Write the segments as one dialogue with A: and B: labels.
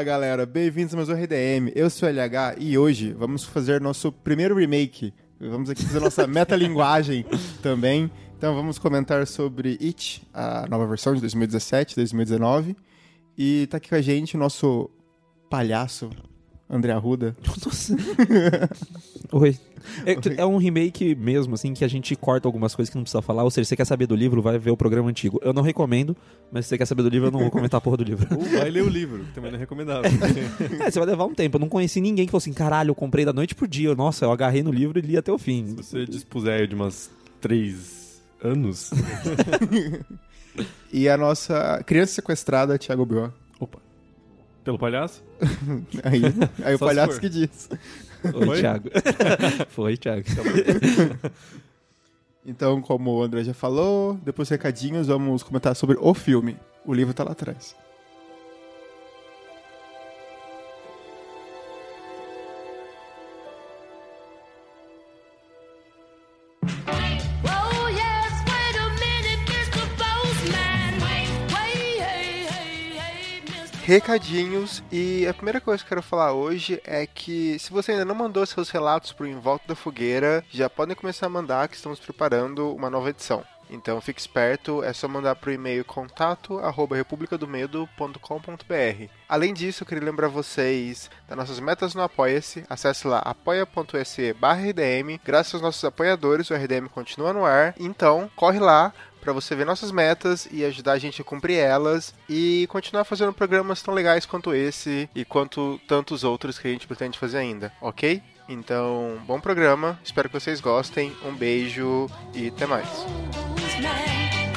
A: Fala galera, bem-vindos a mais um RDM. Eu sou o LH e hoje vamos fazer nosso primeiro remake. Vamos aqui fazer nossa metalinguagem também. Então vamos comentar sobre It, a nova versão de 2017, 2019. E tá aqui com a gente o nosso palhaço, André Arruda.
B: Nossa. Oi. É, é, um remake mesmo, assim, que a gente corta algumas coisas que não precisa falar. Ou seja, se você quer saber do livro, vai ver o programa antigo. Eu não recomendo, mas se você quer saber do livro, eu não vou comentar a porra do livro.
C: Ou vai ler o livro, que também não é recomendável.
B: é, você vai levar um tempo. Eu não conheci ninguém que falou assim, caralho, eu comprei da noite pro dia. Nossa, eu agarrei no livro e li até o fim.
C: Se você dispuser de umas três anos.
A: e a nossa criança sequestrada, Thiago Bior.
C: Pelo palhaço?
A: aí, aí o palhaço que diz.
B: Oi, Foi? Thiago. Foi, Thiago.
A: então, como o André já falou, depois recadinhos, vamos comentar sobre o filme. O livro tá lá atrás. Recadinhos e a primeira coisa que eu quero falar hoje é que se você ainda não mandou seus relatos para o Em Volta da Fogueira, já podem começar a mandar que estamos preparando uma nova edição. Então fique esperto, é só mandar para o e-mail contato. Além disso, eu queria lembrar vocês das nossas metas no Apoia-se. Acesse lá apoia.se RDM. Graças aos nossos apoiadores, o RDM continua no ar. Então, corre lá, para você ver nossas metas e ajudar a gente a cumprir elas e continuar fazendo programas tão legais quanto esse e quanto tantos outros que a gente pretende fazer ainda, ok? Então, bom programa, espero que vocês gostem. Um beijo e até mais.
D: man.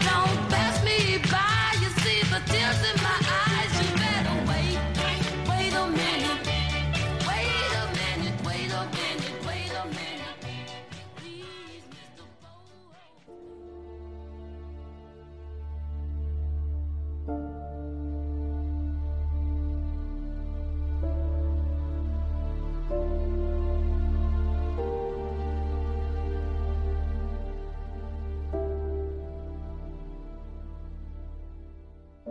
D: Don't pass me by, you see the tears in my eyes.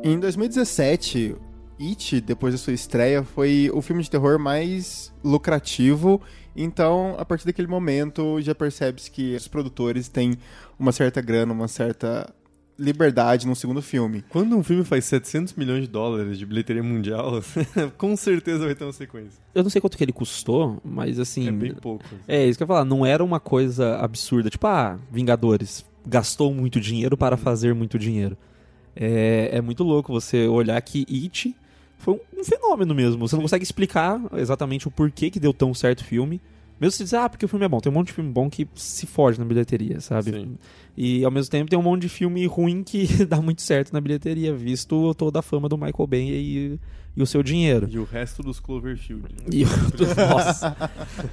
A: Em 2017, It, depois da sua estreia, foi o filme de terror mais lucrativo. Então, a partir daquele momento, já percebe-se que os produtores têm uma certa grana, uma certa liberdade no segundo filme.
C: Quando um filme faz 700 milhões de dólares de bilheteria mundial, com certeza vai ter uma sequência.
B: Eu não sei quanto que ele custou, mas assim...
C: É bem pouco. Assim.
B: É, isso que eu ia falar, não era uma coisa absurda. Tipo, ah, Vingadores gastou muito dinheiro para fazer muito dinheiro. É, é muito louco você olhar que It foi um, fenômeno mesmo. Você não consegue explicar exatamente o porquê que deu tão certo o filme. Mesmo se dizer, ah, porque o filme é bom. Tem um monte de filme bom que se foge na bilheteria, sabe? Sim. E ao mesmo tempo tem um monte de filme ruim que dá muito certo na bilheteria, visto toda a fama do Michael Bay e, e o seu dinheiro.
C: E o resto dos Cloverfield.
B: E o, nossa.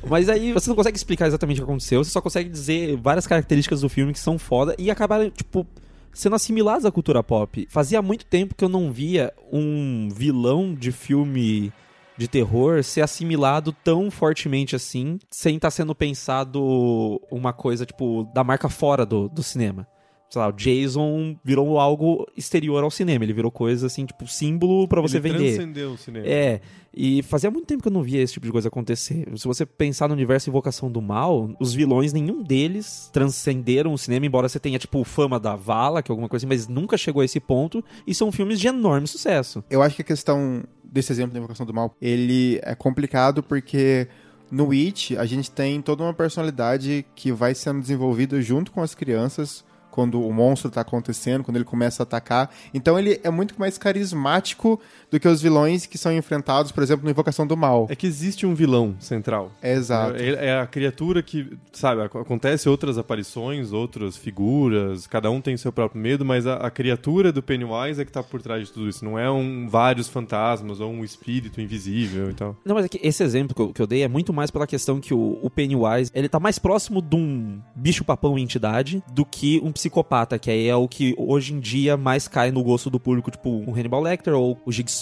B: Mas aí você não consegue explicar exatamente o que aconteceu, você só consegue dizer várias características do filme que são foda e acabaram, tipo, sendo assimilados à cultura pop. Fazia muito tempo que eu não via um vilão de filme de terror ser assimilado tão fortemente assim, sem estar tá sendo pensado uma coisa, tipo, da marca fora do, do cinema sei lá, o Jason virou algo exterior ao cinema. Ele virou coisa assim, tipo, símbolo para você
C: ele
B: vender.
C: transcendeu o cinema.
B: É. E fazia muito tempo que eu não via esse tipo de coisa acontecer. Se você pensar no universo Invocação do Mal, os vilões, nenhum deles transcenderam o cinema, embora você tenha, tipo, fama da Vala, que é alguma coisa assim, mas nunca chegou a esse ponto. E são filmes de enorme sucesso.
A: Eu acho que a questão desse exemplo da Invocação do Mal, ele é complicado porque no It a gente tem toda uma personalidade que vai sendo desenvolvida junto com as crianças
D: quando o monstro tá acontecendo, quando ele começa a atacar. Então ele é muito mais carismático do que os vilões que são enfrentados, por exemplo, no Invocação do Mal.
C: É que existe um vilão central.
D: É exato.
C: É, é a criatura que, sabe, ac- acontece outras aparições, outras figuras, cada um tem seu próprio medo, mas a, a criatura do Pennywise é que tá por trás de tudo isso. Não é um vários fantasmas ou um espírito invisível e tal.
B: Não, mas é que esse exemplo que eu, que eu dei é muito mais pela questão que o, o Pennywise, ele tá mais próximo de um bicho-papão entidade do que um psicopata, que aí é o que hoje em dia mais cai no gosto do público, tipo o Hannibal Lecter ou o Jigsaw.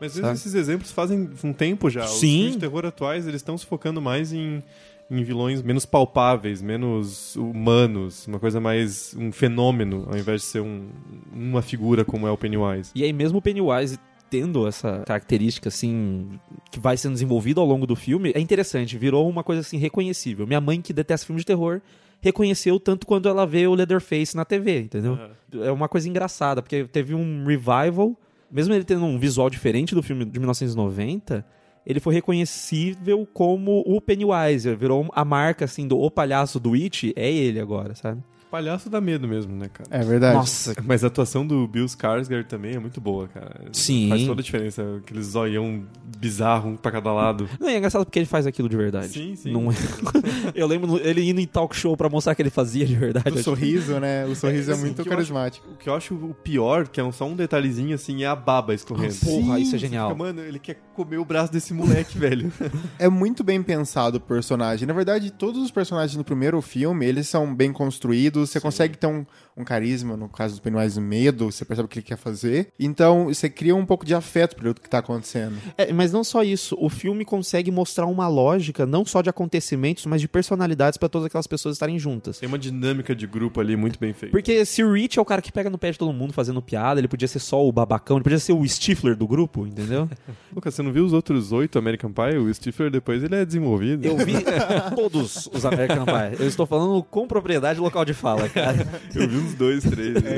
C: Mas
B: Sabe?
C: esses exemplos fazem um tempo já. Os
B: Sim.
C: filmes de terror atuais, eles estão se focando mais em, em vilões menos palpáveis, menos humanos, uma coisa mais um fenômeno, ao invés de ser um- uma figura como é o Pennywise.
B: E aí mesmo o Pennywise tendo essa característica assim que vai sendo desenvolvida ao longo do filme, é interessante, virou uma coisa assim reconhecível. Minha mãe que detesta filmes de terror reconheceu tanto quando ela vê o Leatherface na TV, entendeu? É uma coisa engraçada, porque teve um revival, mesmo ele tendo um visual diferente do filme de 1990, ele foi reconhecível como o Pennywise, virou a marca assim do o palhaço do It, é ele agora, sabe?
C: Palhaço dá medo mesmo, né, cara?
D: É verdade.
B: Nossa,
C: Mas a atuação do Bill Skarsgård também é muito boa, cara.
B: Sim.
C: Faz toda a diferença. Aqueles zoião bizarro, um pra cada lado.
B: Não, é engraçado porque ele faz aquilo de verdade.
C: Sim, sim.
B: Não é- Eu lembro ele indo em talk show pra mostrar que ele fazia de verdade.
D: O sorriso, né? O sorriso é,
C: assim,
D: muito
C: eu
D: carismático.
C: O que eu acho o pior, que é um- só um detalhezinho assim, é a baba escorrendo.
B: Porra, isso é genial.
C: fica, mano, ele quer comer o braço desse moleque, velho.
D: É muito bem pensado o personagem. Na verdade, todos os personagens no primeiro filme, eles são bem construídos. Você consegue ter um, um carisma, no caso do Pennywise, medo. Você percebe o que ele quer fazer. Então, você cria um pouco de afeto pelo que tá acontecendo.
B: É, mas não só isso, o filme consegue mostrar uma lógica, não só de acontecimentos, mas de personalidades pra todas aquelas pessoas estarem juntas.
C: Tem uma dinâmica de grupo ali muito bem feita.
B: Porque se o Rich é o cara que pega no pé de todo mundo fazendo piada, ele podia ser só o babacão, ele podia ser o Stifler do grupo, entendeu?
C: Lucas, você não viu os outros oito American Pie? O Stifler depois ele é desenvolvido.
B: Eu vi todos os American Pie. Eu estou falando com propriedade local de fala, cara.
C: Eu vi uns dois, três. né?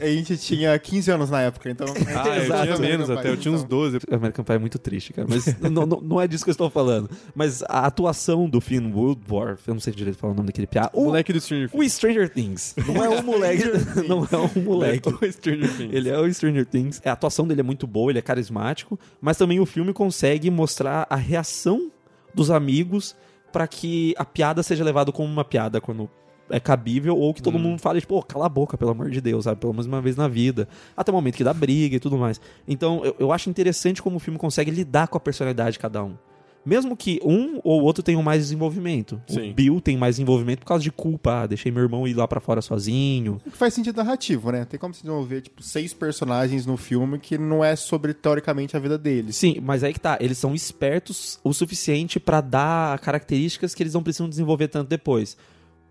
D: A gente tinha 15 anos na época, então.
C: Ah, eu
B: Exato.
C: tinha menos até, eu tinha uns 12.
B: American Pie é muito triste, cara. Mas não, não, não é disso que eu estou falando. Mas a atuação do Finn Woodward, eu não sei direito falar o nome daquele piá.
C: O
B: O,
C: moleque do Stranger Things.
B: o Stranger Things. Não é o moleque. não é o moleque.
C: O Stranger Things.
B: Ele é o Stranger Things. A atuação dele é muito boa, ele é carismático, mas também o filme consegue mostrar a reação dos amigos pra que a piada seja levada como uma piada quando é cabível ou que todo
C: Hum.
B: mundo fale, tipo, "Pô, cala a boca, pelo amor de Deus, sabe? Pelo menos uma vez na vida. Até o momento que dá briga e tudo mais. Então, eu, eu acho interessante como o filme consegue lidar com a personalidade de cada um. Mesmo que um ou outro tenham mais desenvolvimento.
C: Sim.
B: O Bill tem mais desenvolvimento por causa de culpa. Ah, deixei meu irmão ir lá pra fora sozinho.
D: O que faz sentido narrativo, né? Tem como se desenvolver, tipo, seis personagens no filme que não é sobre, teoricamente, a vida deles.
B: Sim, mas aí que tá. Eles são espertos o suficiente pra dar características que eles não precisam desenvolver tanto depois.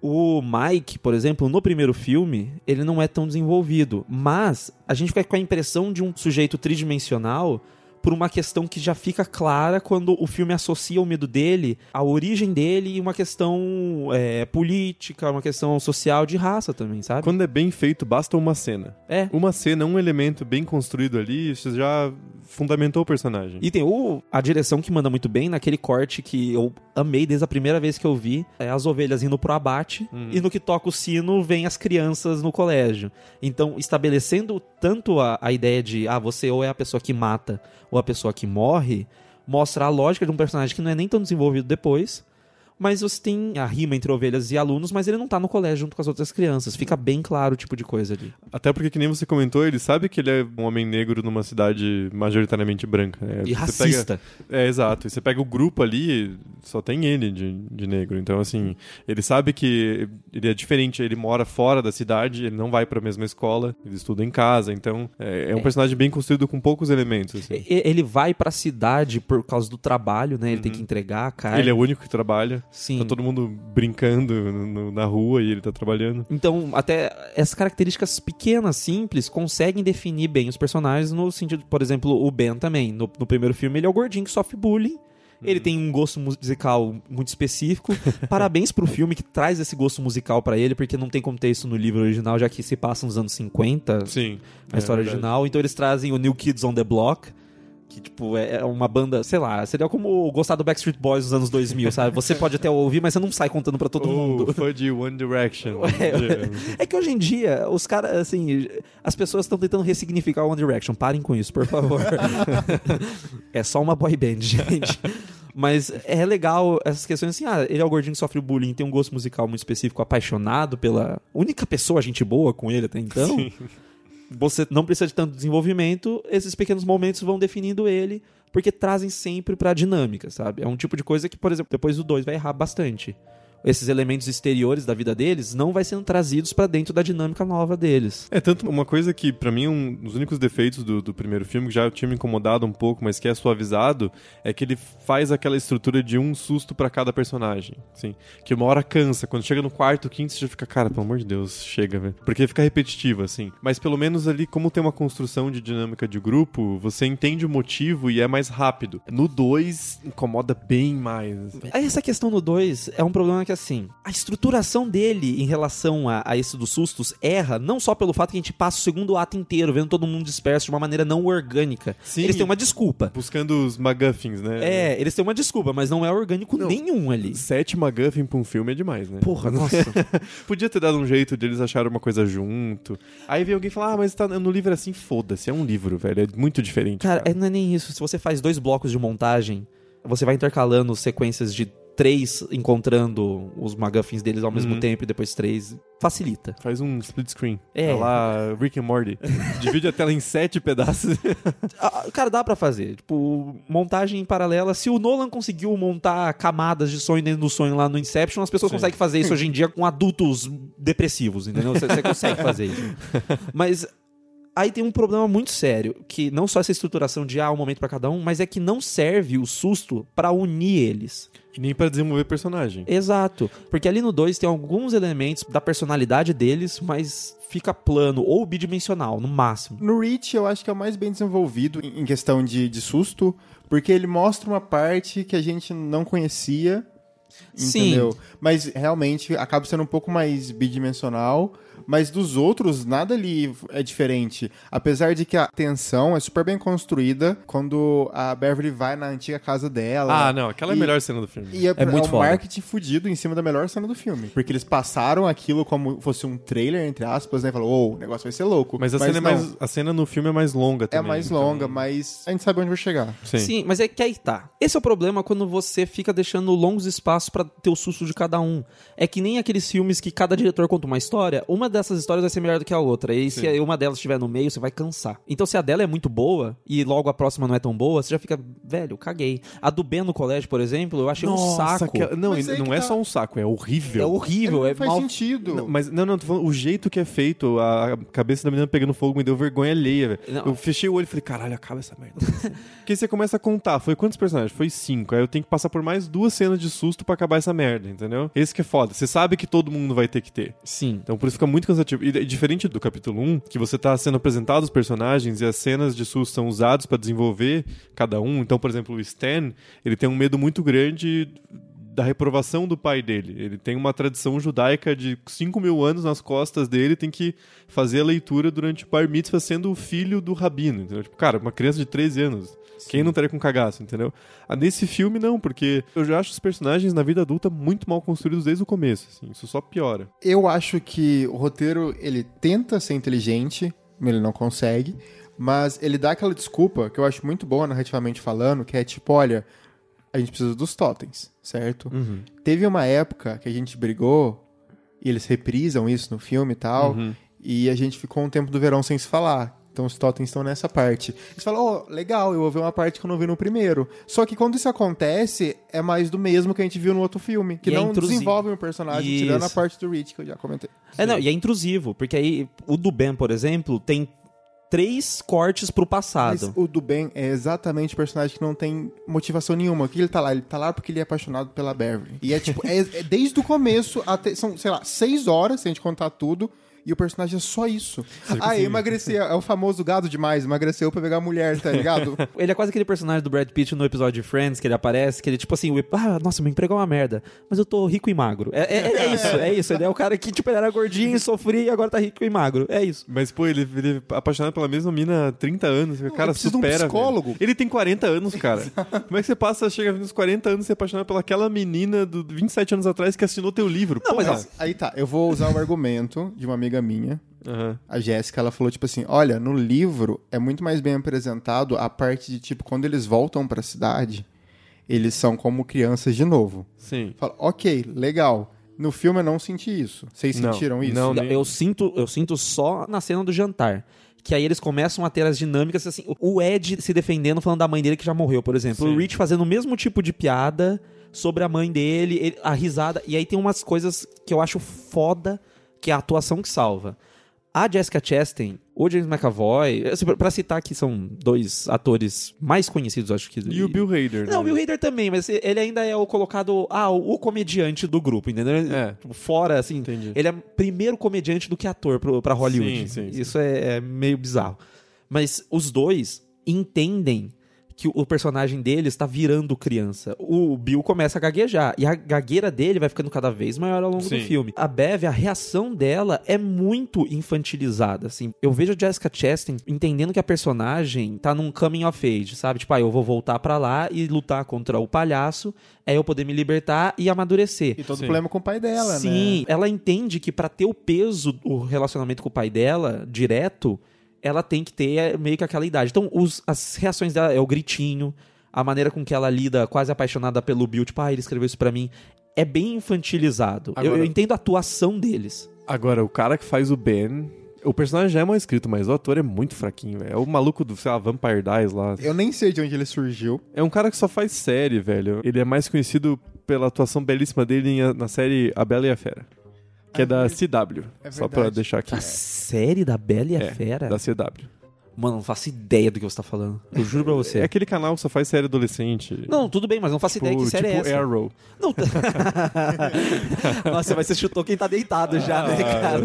B: O Mike, por exemplo, no primeiro filme, ele não é tão desenvolvido. Mas a gente fica com a impressão de um sujeito tridimensional por uma questão que já fica clara quando o filme associa o medo dele à origem dele e uma questão é, política, uma questão social de raça também, sabe?
C: Quando é bem feito, basta uma cena.
B: É.
C: Uma cena, um elemento bem construído ali, isso já fundamentou o personagem.
B: E tem o, a direção que manda muito bem naquele corte que eu amei desde a primeira vez que eu vi. É as ovelhas indo pro abate e no que toca o sino vem as crianças no colégio. Então, estabelecendo tanto a, a ideia de, ah, você ou é a pessoa que mata ou a pessoa que morre, mostra a lógica de um personagem que não é nem tão desenvolvido depois. Mas você tem a rima entre ovelhas e alunos, mas ele não tá no colégio junto com as outras crianças. Fica bem claro o tipo de coisa ali.
C: Até porque, que nem você comentou, ele sabe que ele é um homem negro numa cidade majoritariamente branca. né?
B: E
C: Você
B: racista.
C: Pega... É, exato. E você pega o grupo ali, só tem ele de, de negro. Então, assim, ele sabe que ele é diferente. Ele mora fora da cidade, ele não vai pra mesma escola, ele estuda em casa. Então, é, é um personagem bem construído com poucos elementos. assim.
B: E- Ele vai pra cidade por causa do trabalho, né? Ele tem que entregar a carga.
C: Ele é o único que trabalha.
B: Sim.
C: Tá todo mundo brincando no- na rua e ele tá trabalhando.
B: Então, até essas características pequenas, simples, conseguem definir bem os personagens no sentido, por exemplo, o Ben também. No, no primeiro filme, ele é o gordinho que sofre bullying. Ele tem um gosto musical muito específico. Parabéns pro filme que traz esse gosto musical pra ele, porque não tem como ter isso no livro original, já que se passa nos anos 50,
C: Sim.
B: a história
C: é verdade.
B: original. Então eles trazem o New Kids on the Block, Que, tipo, é uma banda, sei lá, seria como gostar do Backstreet Boys dos anos 2000, sabe? Você pode até ouvir, mas você não sai contando pra todo mundo.
C: Oh, fã de One Direction.
B: É, é que hoje em dia, os caras, assim, as pessoas estão tentando ressignificar One Direction. Parem com isso, por favor. é só uma boy band, gente. Mas é legal essas questões assim, ah, ele é o gordinho que sofre bullying, tem um gosto musical muito específico, apaixonado pela única pessoa gente boa com ele até então. Sim. Você não precisa de tanto desenvolvimento, esses pequenos momentos vão definindo ele, porque trazem sempre pra dinâmica, sabe? É um tipo de coisa que, por exemplo, depois do 2 vai errar bastante esses elementos exteriores da vida deles não vai sendo trazidos para dentro da dinâmica nova deles.
C: É, tanto uma coisa que para mim um dos únicos defeitos do, do, primeiro filme, que já tinha me incomodado um pouco, mas que é suavizado, é que ele faz aquela estrutura de um susto para cada personagem, assim, que uma hora cansa, quando chega no quarto, quinto, você já fica, cara, pelo amor de Deus, chega, velho. Porque fica repetitivo, assim. Mas pelo menos ali, como tem uma construção de dinâmica de grupo, você entende o motivo e é mais rápido. No 2, incomoda bem mais. Assim.
B: Essa questão no 2 é um problema que assim, a estruturação dele em relação a, a esse dos sustos erra, não só pelo fato que a gente passa o segundo ato inteiro vendo todo mundo disperso de uma maneira não orgânica.
C: Sim,
B: eles têm uma desculpa.
C: Buscando os MacGuffins, né?
B: É, eles têm uma desculpa, mas não é orgânico não, nenhum ali.
C: Sete MacGuffin pra um filme é demais, né?
B: Porra, nossa.
C: Podia ter dado um jeito de eles acharem uma coisa junto. Aí vem alguém falar, ah, mas tá no livro assim, foda-se, é um livro, velho, é muito diferente.
B: Cara, cara. É, não é nem isso. Se você faz dois blocos de montagem, você vai intercalando sequências de três encontrando os McGuffins deles ao mesmo uhum. tempo e depois três. Facilita.
C: Faz um split screen.
B: É.
C: Tá lá, Rick and Morty. Divide a tela em sete pedaços.
B: Ah, cara, dá para fazer. Tipo, montagem paralela. Se o Nolan conseguiu montar camadas de sonho dentro do sonho lá no Inception, as pessoas Sim. conseguem fazer isso hoje em dia com adultos depressivos, entendeu? Você consegue fazer isso. Mas Aí tem um problema muito sério, que não só essa estruturação de ah, um momento para cada um, mas é que não serve o susto para unir eles.
C: E nem para desenvolver personagem.
B: Exato. Porque ali no 2 tem alguns elementos da personalidade deles, mas fica plano ou bidimensional, no máximo.
A: No Reach, eu acho que é o mais bem desenvolvido em questão de, de susto, porque ele mostra uma parte que a gente não conhecia. Entendeu? Sim. Mas realmente acaba sendo um pouco mais bidimensional mas dos outros, nada ali é diferente. Apesar de que a tensão é super bem construída quando a Beverly vai na antiga casa dela.
C: Ah, não, aquela e, é a melhor cena do filme.
A: E é, é, muito é um foda. marketing fudido em cima da melhor cena do filme. Porque eles passaram aquilo como fosse um trailer, entre aspas, né? Falou, oh, o negócio vai ser louco.
C: Mas a, mas cena, é mais, a cena no filme é mais longa é também.
A: É mais então... longa, mas a gente sabe onde vai chegar.
B: Sim. Sim, mas é que aí tá. Esse é o problema quando você fica deixando longos espaços para ter o susto de cada um. É que nem aqueles filmes que cada diretor conta uma história. Uma dessas histórias vai ser melhor do que a outra. E Sim. se uma delas estiver no meio, você vai cansar. Então, se a dela é muito boa e logo a próxima não é tão boa, você já fica, velho, caguei. A do Ben no colégio, por exemplo, eu achei Nossa, um saco. Que...
C: Não, não é tá... só um saco, é horrível.
B: É horrível, é,
A: é faz
B: mal...
A: sentido.
C: Não, mas não, não, tô falando, o jeito que é feito, a cabeça da menina pegando fogo me deu vergonha alheia, velho. Eu fechei o olho e falei, caralho, acaba essa merda. Porque você começa a contar, foi quantos personagens? Foi cinco. Aí eu tenho que passar por mais duas cenas de susto para acabar essa merda, entendeu? Esse que é foda. Você sabe que todo mundo vai ter que ter.
B: Sim.
C: Então por isso fica muito cansativo. E diferente do capítulo 1, que você tá sendo apresentado os personagens e as cenas de susto são usados para desenvolver cada um. Então, por exemplo, o Stan, ele tem um medo muito grande da reprovação do pai dele. Ele tem uma tradição judaica de 5 mil anos nas costas dele, tem que fazer a leitura durante o bar mitzvah sendo o filho do rabino, entendeu? Tipo, cara, uma criança de 13 anos. Sim. Quem não estaria com cagaço, entendeu? Ah, nesse filme, não, porque eu já acho os personagens na vida adulta muito mal construídos desde o começo, assim, isso só piora.
A: Eu acho que o roteiro, ele tenta ser inteligente, ele não consegue, mas ele dá aquela desculpa que eu acho muito boa narrativamente falando, que é tipo, olha, a gente precisa dos totens, certo?
B: Uhum.
A: Teve uma época que a gente brigou, e eles reprisam isso no filme e tal, uhum. e a gente ficou um tempo do verão sem se falar. Então os totens estão nessa parte. Eles falam, oh, legal, eu vou ver uma parte que eu não vi no primeiro. Só que quando isso acontece, é mais do mesmo que a gente viu no outro filme. Que e é não é desenvolve um personagem, isso. tirando a parte do Rich, que eu já comentei.
B: É, não, e é intrusivo, porque aí o do Ben, por exemplo, tem três cortes pro passado.
A: Mas o do Ben é exatamente o personagem que não tem motivação nenhuma. O que ele tá lá? Ele tá lá porque ele é apaixonado pela Beverly. E é tipo, é, é desde o começo até. São, sei lá, seis horas, se a gente contar tudo. E o personagem é só isso. Ah,
C: consegue-
A: emagrecer. É o famoso gado demais. Emagreceu pra pegar mulher, tá ligado?
B: Ele é quase aquele personagem do Brad Pitt no episódio de Friends, que ele aparece, que ele, tipo assim, o- ah, nossa, meu emprego é uma merda, mas eu tô rico e magro. É, é- é isso, é isso. Ele é o cara que, tipo, ele era gordinho, sofria e agora tá rico e magro. É isso.
C: Mas, pô, ele, ele é apaixonado pela mesma mina há 30 anos. O cara
A: precisa de um
C: supera.
A: psicólogo.
C: velho. Ele tem 40 anos, cara. Como é que você passa, chega nos 40 anos e se apaixonar pelaquela menina do 27 anos atrás que assinou teu livro?
B: Não, mas ó,
A: Aí tá, eu vou usar o argumento de uma amiga minha,
C: Aham.
A: a Jéssica, ela falou tipo assim: olha, no livro é muito mais bem apresentado a parte de tipo, quando eles voltam pra cidade, eles são como crianças de novo.
C: Sim.
A: Fala, ok, legal. No filme eu não senti isso. Vocês
C: Não,
A: sentiram isso?
C: não, nem-
B: eu sinto, eu sinto só na cena do jantar. Que aí eles começam a ter as dinâmicas, assim, o Ed se defendendo, falando da mãe dele que já morreu, por exemplo.
C: Sim.
B: O Rich fazendo o mesmo tipo de piada sobre a mãe dele, ele- a risada. E aí tem umas coisas que eu acho foda, que é a atuação que salva. A Jessica Chastain, o James McAvoy, assim, pra- pra citar que são dois atores mais conhecidos, acho que.
C: E o Bill Hader.
B: Não, o
C: né?
B: Bill Hader também, mas ele ainda é o colocado. Ah, o, comediante do grupo, entendeu?
C: É.
B: Tipo, Fora, assim.
C: Entendi.
B: Ele é primeiro comediante do que ator pro, pra Hollywood.
C: Sim, sim, sim.
B: Isso é, é meio bizarro. Mas os dois entendem que o personagem dele está virando criança. O Bill começa a gaguejar. E a gagueira dele vai ficando cada vez maior ao longo do
C: Sim.
B: filme. A Bev, a reação dela é muito infantilizada, assim. Eu vejo a Jessica Chastain entendendo que a personagem tá num coming of age, sabe? Tipo, ah, eu vou voltar pra lá e lutar contra o palhaço, é eu poder me libertar e amadurecer.
A: E todo
C: Sim.
A: problema com o pai dela,
B: Sim,
A: né?
B: ela entende que pra ter o peso do relacionamento com o pai dela, direto, ela tem que ter é, meio que aquela idade. Então, os- as reações dela é o gritinho, a maneira com que ela lida, quase apaixonada pelo Bill, tipo, ah, ele escreveu isso pra mim. É bem infantilizado. Eu-
C: Agora-
B: eu, entendo a atuação deles.
C: Agora, o cara que faz o Ben. O personagem já é mal escrito, mas o ator é muito fraquinho, velho. É o maluco do, sei lá, Vampire Dies lá.
A: Eu nem sei de onde ele surgiu.
C: É um cara que só faz série, velho. Ele é mais conhecido pela atuação belíssima dele na série A Bela e a Fera. Que é, da CW.
A: É
C: só pra
A: verdade.
C: deixar aqui.
B: A série da Bela e a
C: É,
B: Fera?
C: Da CW.
B: Mano, não faço ideia do que você tá falando. Eu juro pra você.
C: É aquele canal que só faz série adolescente.
B: Não, tudo bem, mas não faço
C: tipo,
B: ideia que série
C: tipo
B: é essa.
C: Arrow.
B: Não. Nossa, mas você chutou quem tá deitado já,
C: Ah.
B: né, cara?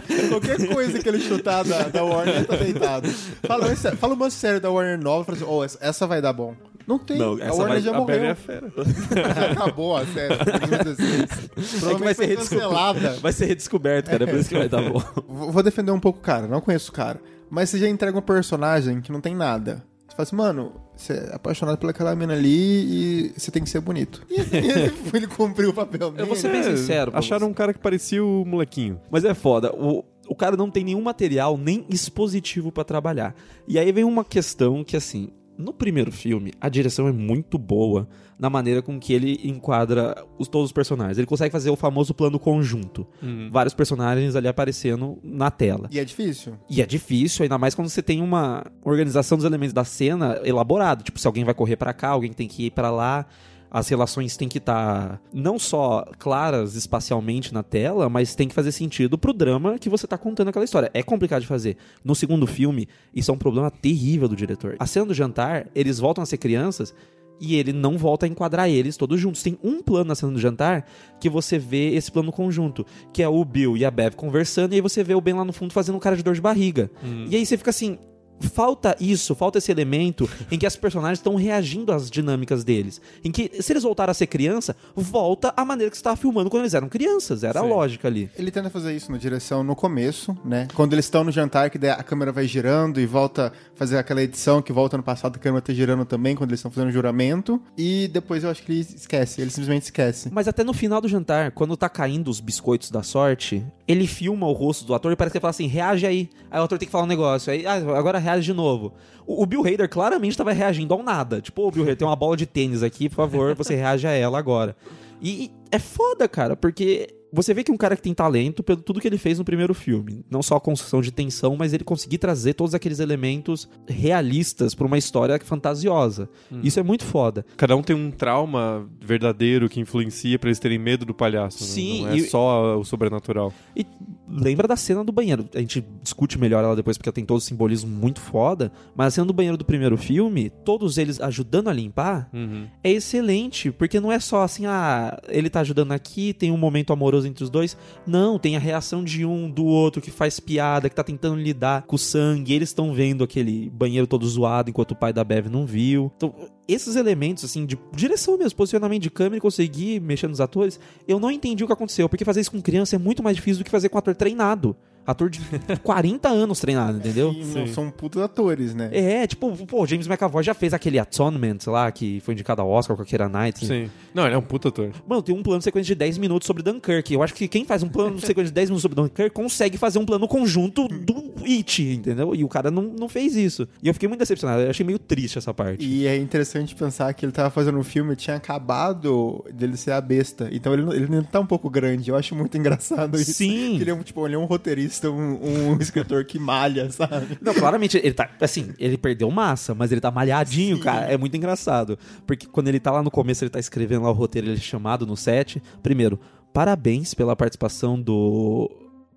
A: Qualquer coisa que ele chutar da, da Warner tá deitado. Fala, fala uma série da Warner nova e fala assim: oh, essa, essa vai dar bom. Não tem.
B: Não,
A: a Warner
B: vai-
A: já
C: a
A: morreu.
C: a Fera.
A: Já acabou a série. 2016.
B: É que vai ser
A: cancelada.
B: Vai ser redescoberto, cara. É por isso que vai dar bom.
A: Vou defender um pouco o cara, não conheço o cara. Mas você já entrega um personagem que não tem nada. Você fala assim, mano, você é apaixonado pelaquela mina ali e você tem que ser bonito. E ele, ele cumpriu o papel dele.
B: Eu vou ser bem
C: É,
B: sincero.
C: Acharam
B: você.
C: um cara que parecia o molequinho.
B: Mas é foda. O, o cara não tem nenhum material, nem expositivo pra trabalhar. E aí vem uma questão que, assim, no primeiro filme, a direção é muito boa na maneira com que ele enquadra os, todos os personagens. Ele consegue fazer o famoso plano conjunto. Vários personagens ali aparecendo na tela.
A: E é difícil.
B: E é difícil, ainda mais quando você tem uma organização dos elementos da cena elaborada. Tipo, se alguém vai correr pra cá, alguém tem que ir pra lá. As relações têm que estar não só claras espacialmente na tela, mas tem que fazer sentido pro drama que você tá contando aquela história. É complicado de fazer. No segundo filme, isso é um problema terrível do diretor. A cena do jantar, eles voltam a ser crianças e ele não volta a enquadrar eles todos juntos. Tem um plano na cena do jantar que você vê esse plano conjunto, que é o Bill e a Bev conversando, e aí você vê o Ben lá no fundo fazendo um cara de dor de barriga. E aí você fica assim. Falta isso, falta esse elemento em que as personagens estão reagindo às dinâmicas deles. Em que, se eles voltaram a ser criança, volta a maneira que você estava filmando quando eles eram crianças. Era a
C: Sim.
B: lógica ali.
A: Ele tenta fazer isso na direção no começo, né? Quando eles estão no jantar, que daí a câmera vai girando e volta a fazer aquela edição que volta no passado, a câmera tá girando também, quando eles estão fazendo o juramento. E depois eu acho que ele esquece, ele simplesmente esquece.
B: Mas até no final do jantar, quando tá caindo os biscoitos da sorte, ele filma o rosto do ator e parece que ele fala assim: reage aí. Aí o ator tem que falar um negócio. Aí, ah, agora reage de novo. O, o Bill Hader claramente tava reagindo ao nada. Tipo, ô Bill Hader, tem uma bola de tênis aqui, por favor, você reage a ela agora. E, e é foda, cara, porque. Você vê que é um cara que tem talento pelo tudo que ele fez no primeiro filme. Não só a construção de tensão, mas ele conseguir trazer todos aqueles elementos realistas pra uma história fantasiosa. Isso é muito foda.
C: Cada um tem um trauma verdadeiro que influencia pra eles terem medo do palhaço. né?
B: Sim,
C: Não é
B: e-
C: só o sobrenatural.
B: E lembra da cena do banheiro. A gente discute melhor ela depois porque ela tem todo o simbolismo muito foda. Mas a cena do banheiro do primeiro filme, todos eles ajudando a limpar,
C: Uhum.
B: é excelente. Porque não é só assim, ah, ele tá ajudando aqui, tem um momento amoroso entre os dois. Não, tem a reação de um, do outro, que faz piada, que tá tentando lidar com o sangue. Eles estão vendo aquele banheiro todo zoado enquanto o pai da Bev não viu. Então, esses elementos, assim, de direção mesmo, posicionamento de câmera e conseguir mexer nos atores, eu não entendi o que aconteceu. Porque fazer isso com criança é muito mais difícil do que fazer com ator treinado. Ator de 40 anos treinado, entendeu?
A: Não
C: Sim.
A: são putos atores, né?
B: É, tipo, pô, James McAvoy já fez aquele Atonement lá, que foi indicado ao Oscar com a Keira Knightley.
C: Sim. Não, ele é um puta ator.
B: Mano, tem um plano de sequência de 10 minutos sobre Dunkirk. Eu acho que quem faz um plano de sequência de 10 minutos sobre Dunkirk consegue fazer um plano conjunto do It, entendeu? E o cara não, não fez isso. E eu fiquei muito decepcionado. Eu achei meio triste essa parte.
A: E é interessante pensar que ele tava fazendo um filme, tinha acabado dele ser a besta. Então ele, não- ele tá um pouco grande. Eu acho muito engraçado isso.
B: Sim.
A: Que ele é um, tipo, ele é um roteirista, um, um escritor que malha, sabe?
B: Não, claramente, ele tá. Assim, ele perdeu massa, mas ele tá malhadinho, cara. É muito engraçado. Porque quando ele tá lá no começo, ele tá escrevendo lá o roteiro, ele é chamado no set. Primeiro, parabéns pela participação do.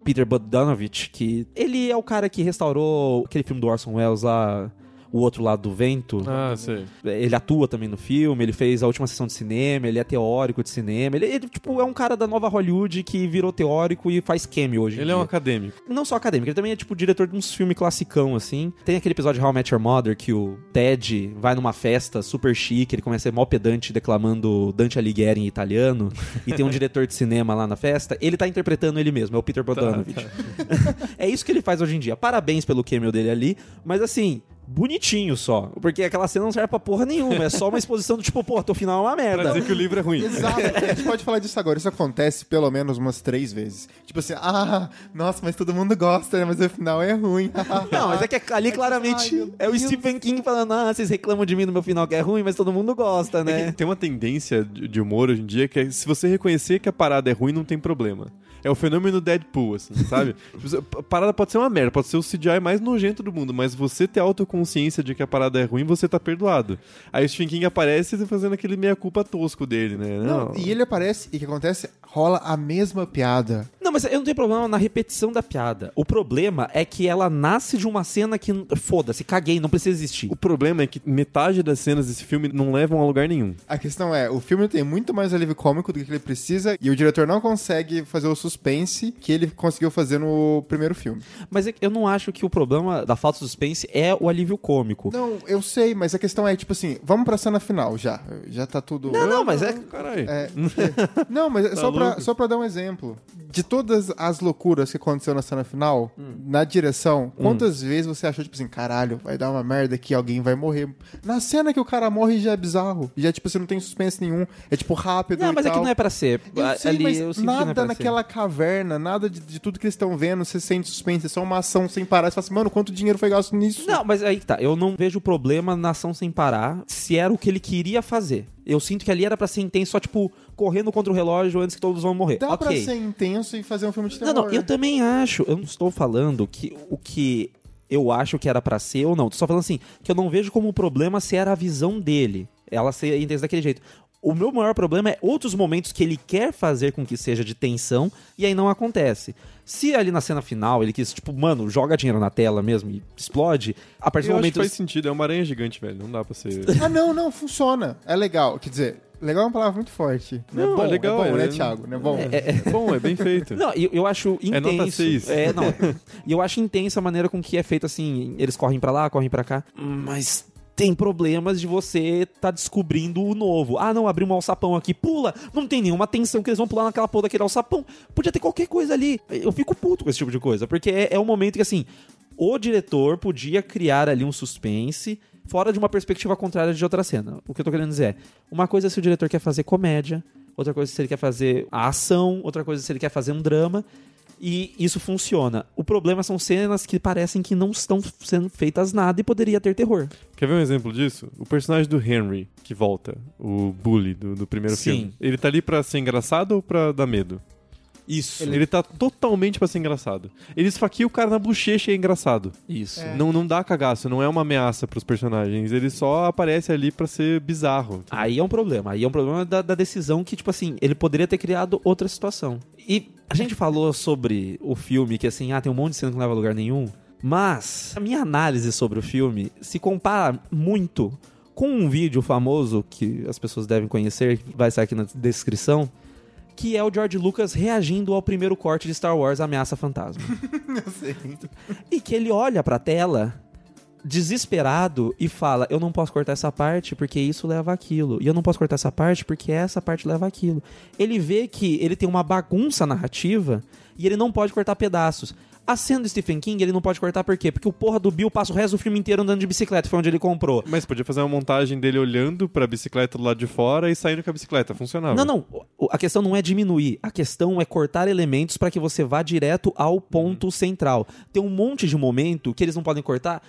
B: Peter Bogdanovich, que ele é o cara que restaurou aquele filme do Orson Welles lá, O Outro Lado do Vento.
C: Ah, sei.
B: Ele atua também no filme, ele fez a última sessão de cinema, ele é teórico de cinema. Ele, ele, tipo, é um cara da nova Hollywood que virou teórico e faz cameo hoje. em
C: Ele é um acadêmico.
B: Não só acadêmico, ele também é tipo diretor de uns filmes classicão, assim. Tem aquele episódio de How I Met Your Mother que o Ted vai numa festa super chique, ele começa a ser mó pedante declamando Dante Alighieri em italiano, e tem um diretor de cinema lá na festa. Ele tá interpretando ele mesmo, é o Peter Bogdanovich. é isso que ele faz hoje em dia. Parabéns pelo cameo dele ali, mas assim. Bonitinho só. Porque aquela cena não serve pra porra nenhuma. É só uma exposição do tipo, pô, teu final é uma
C: Pra
B: merda.
C: dizer que o livro é ruim.
A: Exato. A gente pode falar disso agora. Isso acontece pelo menos umas três vezes. Tipo assim, ah, nossa, mas todo mundo gosta, né? Mas o final é ruim.
B: Não, mas é que ali claramente
A: Ai,
B: é o. Stephen King falando, ah, vocês reclamam de mim no meu final que é ruim, mas todo mundo gosta,
C: É
B: né?
C: que tem uma tendência de de humor hoje em dia que é se você reconhecer que a parada é ruim, não tem problema. É o fenômeno Deadpool, assim, sabe? Tipo, a parada pode ser uma merda, pode ser o CGI mais nojento do mundo, mas você ter autoconsciência de que a parada é ruim, você tá perdoado. Aí o Stephen King aparece fazendo aquele meia-culpa tosco dele, né?
A: Não, e ele aparece, e o que acontece? Rola a mesma piada.
B: Não, mas eu não tenho problema na repetição da piada. O problema é que ela nasce de uma cena que, foda-se, caguei, não precisa existir.
C: O problema é que metade das cenas desse filme não levam a lugar nenhum.
A: A questão é, o filme tem muito mais alívio cômico do que ele precisa, e o diretor não consegue fazer o suspense que ele conseguiu fazer no primeiro filme.
B: Mas é eu não acho que o problema da falta de suspense é o alívio cômico.
A: Não, eu sei, mas a questão é, tipo assim, vamos pra cena final já. Já tá tudo.
B: Não, não, mas é...
C: Caralho.
A: É, não, mas é só, pra, só pra dar um exemplo. De todas as loucuras que aconteceu na cena final, na direção, quantas vezes você achou, tipo assim, caralho, vai dar uma merda que alguém vai morrer? Na cena que o cara morre já é bizarro. Já, tipo, você não tem suspense nenhum. É, tipo, rápido
B: Não, mas é que não é pra ser.
A: Eu sei,
B: Ali
A: mas
B: eu é
A: nada
B: ser.
A: naquela caverna, nada de, de tudo que eles estão vendo, você sente suspense, é só uma ação sem parar. Você fala assim, mano, quanto dinheiro foi gasto nisso?
B: Não, mas aí que tá. Eu não vejo problema na ação sem parar se era o que ele queria fazer. Eu sinto que ali era pra ser intenso, só tipo, correndo contra o relógio antes que todos vão morrer.
A: Dá pra
B: ok.
A: ser intenso e fazer um filme de
B: Não,
A: terror.
B: não, eu também acho. Eu não estou falando que o que eu acho que era pra ser ou não. Tô só falando assim, que eu não vejo como problema se era a visão dele. Ela ser intensa daquele jeito. O meu maior problema é outros momentos que ele quer fazer com que seja de tensão e aí não acontece. Se ali na cena final ele quis, tipo, mano, joga dinheiro na tela mesmo e explode, a partir do
C: Eu acho
B: momento.
C: que faz sentido, é uma aranha gigante, velho. Não dá pra ser.
A: Ah, não, não, funciona. É legal. Quer dizer, legal é uma palavra muito forte. Não,
C: Não,
A: é bom,
C: é legal,
A: é bom, né,
C: é-
A: Thiago? Não é bom?
C: É bom, é bem feito.
B: Não, eu, eu acho intenso.
C: É nota seis.
B: É, não. E eu acho intensa a maneira com que é feito assim, eles correm pra lá, correm pra cá, mas tem problemas de você tá descobrindo o novo. Ah, não, abriu um alçapão aqui, pula. Não tem nenhuma tensão que eles vão pular naquela porra daquele alçapão. Podia ter qualquer coisa ali. Eu fico puto com esse tipo de coisa, porque é, é um momento que assim, o diretor podia criar ali um suspense fora de uma perspectiva contrária de outra cena. O que eu tô querendo dizer é, uma coisa é se o diretor quer fazer comédia, outra coisa é se ele quer fazer a ação, outra coisa é se ele quer fazer um drama. E isso funciona. O problema são cenas que parecem que não estão sendo feitas nada e poderia ter terror.
C: Quer ver um exemplo disso? O personagem do Henry, que volta, o bully do, do primeiro
B: Sim.
C: filme. Ele tá ali pra ser engraçado ou pra dar medo?
B: Isso.
C: Ele tá totalmente pra ser engraçado. Ele esfaqueia o cara na bochecha e é engraçado.
B: Isso.
C: Não, não dá cagaço, não é uma ameaça pros personagens. Ele só aparece ali pra ser bizarro.
B: Aí é um problema. Aí é um problema da, da decisão que, tipo assim, ele poderia ter criado outra situação. E a gente falou sobre o filme, que assim, ah, tem um monte de cena que não leva a lugar nenhum. Mas a minha análise sobre o filme se compara muito com um vídeo famoso que as pessoas devem conhecer, que vai estar aqui na descrição, que é o George Lucas reagindo ao primeiro corte de Star Wars Ameaça Fantasma.
A: Eu sei.
B: E que ele olha pra tela desesperado e fala: Eu não posso cortar essa parte porque isso leva aquilo. E eu não posso cortar essa parte porque essa parte leva aquilo. Ele vê que ele tem uma bagunça narrativa e ele não pode cortar pedaços. A Stephen King ele não pode cortar por quê? Porque o porra do Bill passa o resto do filme inteiro andando de bicicleta, foi onde ele comprou.
C: Mas podia fazer uma montagem dele olhando pra bicicleta do lado de fora e saindo com a bicicleta. Funcionava.
B: Não, não. A questão não é diminuir. A questão é cortar elementos para que você vá direto ao ponto central. Tem um monte de momento que eles não podem cortar.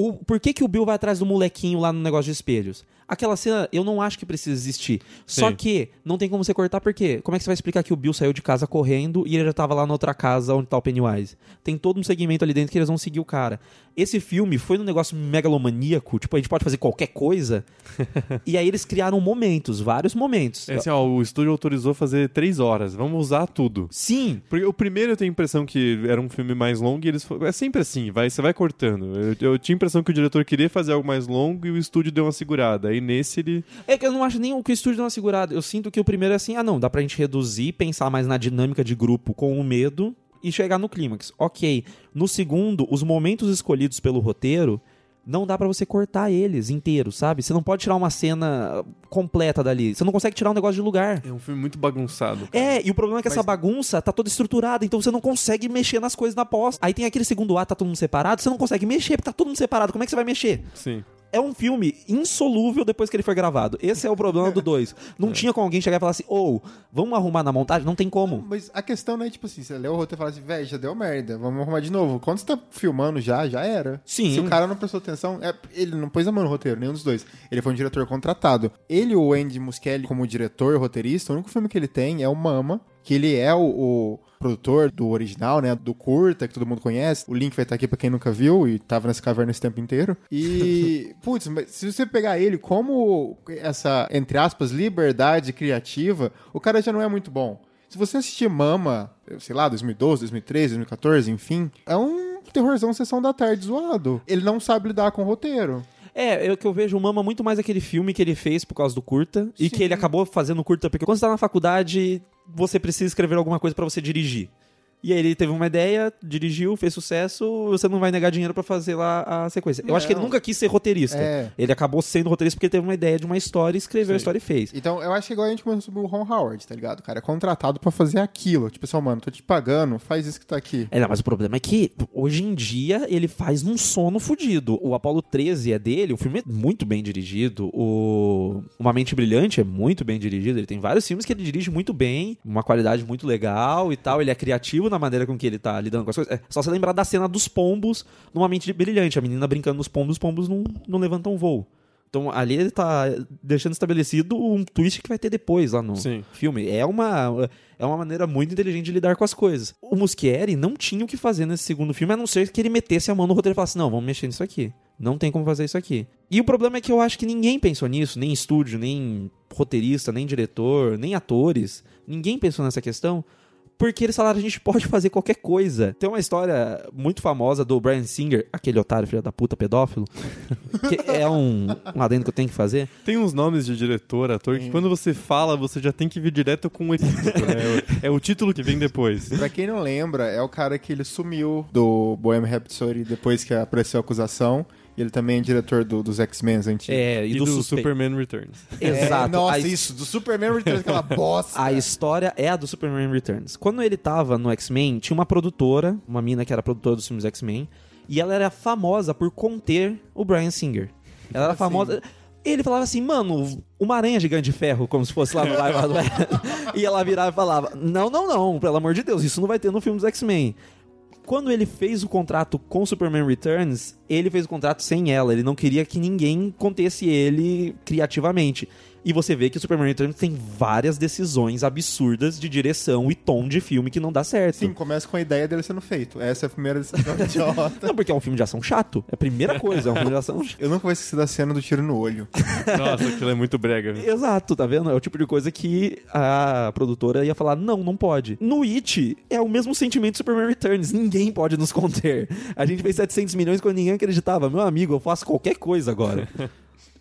B: O, por que, que o Bill vai atrás do molequinho lá no negócio de espelhos? Aquela cena eu não acho que precisa existir. Só
C: Sim.
B: que não tem como você cortar, por quê? Como é que você vai explicar que o Bill saiu de casa correndo e ele já tava lá na outra casa onde tá o Pennywise? Tem todo um segmento ali dentro que eles vão seguir o cara. Esse filme foi num negócio megalomaníaco, tipo, a gente pode fazer qualquer coisa. e aí eles criaram momentos, vários momentos.
C: É assim, ó, o estúdio autorizou fazer três horas. Vamos usar tudo.
B: Sim,
C: Porque o primeiro eu tenho a impressão que era um filme mais longo e eles. É sempre assim, vai, você vai cortando. Eu, eu tinha a impressão que o diretor queria fazer algo mais longo e o estúdio deu uma segurada. Aí nesse ele.
B: É que eu não acho nem o que o estúdio deu uma segurada. Eu sinto que o primeiro é assim, ah não, dá pra gente reduzir, pensar mais na dinâmica de grupo com o medo e chegar no clímax. Ok. No segundo, os momentos escolhidos pelo roteiro, não dá pra você cortar eles inteiros, sabe? Você não pode tirar uma cena completa dali. Você não consegue tirar um negócio de lugar.
C: É um filme muito bagunçado. cara.
B: É, e o problema é que essa bagunça tá toda estruturada, então você não consegue mexer nas coisas na pós. Aí tem aquele segundo ato, tá todo mundo separado, você não consegue mexer, porque tá todo mundo separado. Como é que você vai mexer?
C: Sim.
B: É um filme insolúvel depois que ele foi gravado. Esse é o problema do 2. Não tinha como alguém chegar e falar assim, ou, vamos arrumar na montagem? Não tem como.
A: Mas a questão não é tipo assim, você lê o roteiro e fala assim, velho, já deu merda, vamos arrumar de novo. Quando você tá filmando já, já era.
B: Sim.
A: Se o cara não prestou atenção, é, ele não pôs a mão no roteiro, nenhum dos dois. Ele foi um diretor contratado. Ele o Andy Muschietti, como diretor roteirista, o único filme que ele tem é o Mama, que ele é o, o produtor do original, né, do curta, que todo mundo conhece. O link vai estar aqui pra quem nunca viu e tava nessa caverna esse tempo inteiro. E, putz, mas se você pegar ele como essa, entre aspas, liberdade criativa, o cara já não é muito bom. Se você assistir Mama, sei lá, 2012, 2013, 2014, enfim, é um terrorzão sessão da tarde zoado. Ele não sabe lidar com o roteiro.
B: É, eu que eu vejo o Mama muito mais aquele filme que ele fez por causa do curta e
A: Sim.
B: que ele acabou fazendo curta porque quando você tá na faculdade, você precisa escrever alguma coisa pra você dirigir. E aí ele teve uma ideia, dirigiu, fez sucesso, você não vai negar dinheiro pra fazer lá a sequência. Eu acho que ele nunca quis ser roteirista.
A: É.
B: Ele acabou sendo roteirista porque ele teve uma ideia de uma história, escreveu a
C: Sim.
B: história e fez.
A: Então, eu acho que igual a gente começou sobre o Ron Howard, tá ligado? Cara é contratado pra fazer aquilo. Tipo assim, ó, mano, tô te pagando, faz isso que tá aqui.
B: É, não, mas o problema é que hoje em dia ele faz num sono fudido. O Apollo 13 é dele, o filme é muito bem dirigido. O Uma Mente Brilhante é muito bem dirigido. Ele tem vários filmes que ele dirige muito bem, uma qualidade muito legal e tal. Ele é criativo na maneira com que ele tá lidando com as coisas. É só você lembrar da cena dos pombos numa Mente Brilhante. A menina brincando nos pombos, os pombos não, não levantam voo. Então ali ele tá deixando estabelecido um twist que vai ter depois lá no
C: Sim.
B: filme. É uma, é uma maneira muito inteligente de lidar com as coisas. O Muschietti não tinha o que fazer nesse segundo filme, a não ser que ele metesse a mão no roteiro e falasse, não, vamos mexer nisso aqui. Não tem como fazer isso aqui. E o problema é que eu acho que ninguém pensou nisso, nem estúdio, nem roteirista, nem diretor, nem atores. Ninguém pensou nessa questão. Porque eles falaram, a gente pode fazer qualquer coisa. Tem uma história muito famosa do Brian Singer, aquele otário, filho da puta, pedófilo, que é um, um adendo que eu tenho que fazer.
C: Tem uns nomes de diretor, ator, que quando você fala, você já tem que vir direto com o epíteto, né? É o- É o título que vem depois.
A: Pra quem não lembra, é o cara que ele sumiu do Bohemian Rhapsody depois que apareceu a acusação. E ele também é diretor do- dos X-Men antigos.
B: É, e,
C: E
B: do,
C: do
B: suspe-
C: Superman Returns.
B: Exato.
A: É, nossa,
B: A
A: isso, do Superman Returns, aquela bosta.
B: A história é a do Superman Returns. Quando ele tava no X-Men, tinha uma produtora, uma mina que era produtora dos filmes X-Men, e ela era famosa por conter o Brian Singer. Ela era
A: Assim.
B: famosa. Ele falava assim, mano, uma aranha gigante de ferro, como se fosse lá no Live E ela virava e falava: Não, não, não, pelo amor de Deus, isso não vai ter no filme dos X-Men. Quando ele fez o contrato com Superman Returns, ele fez o contrato sem ela. Ele não queria que ninguém contesse ele criativamente. E você vê que o Superman Returns tem várias decisões absurdas de direção e tom de filme que não dá certo.
A: Sim, começa com a ideia dele sendo feito. Essa é a primeira decisão idiota.
B: Não, porque é um filme de ação chato. É a primeira coisa, é um filme de ação chato.
A: Eu nunca vou esquecer da cena do tiro no olho.
C: Nossa, aquilo é muito brega.
B: Exato, tá vendo? É o tipo de coisa que a produtora ia falar: não, não pode. No It, é o mesmo sentimento de Superman Returns. Ninguém pode nos conter. A gente fez 700 milhões quando ninguém acreditava. Meu amigo, eu faço qualquer coisa agora.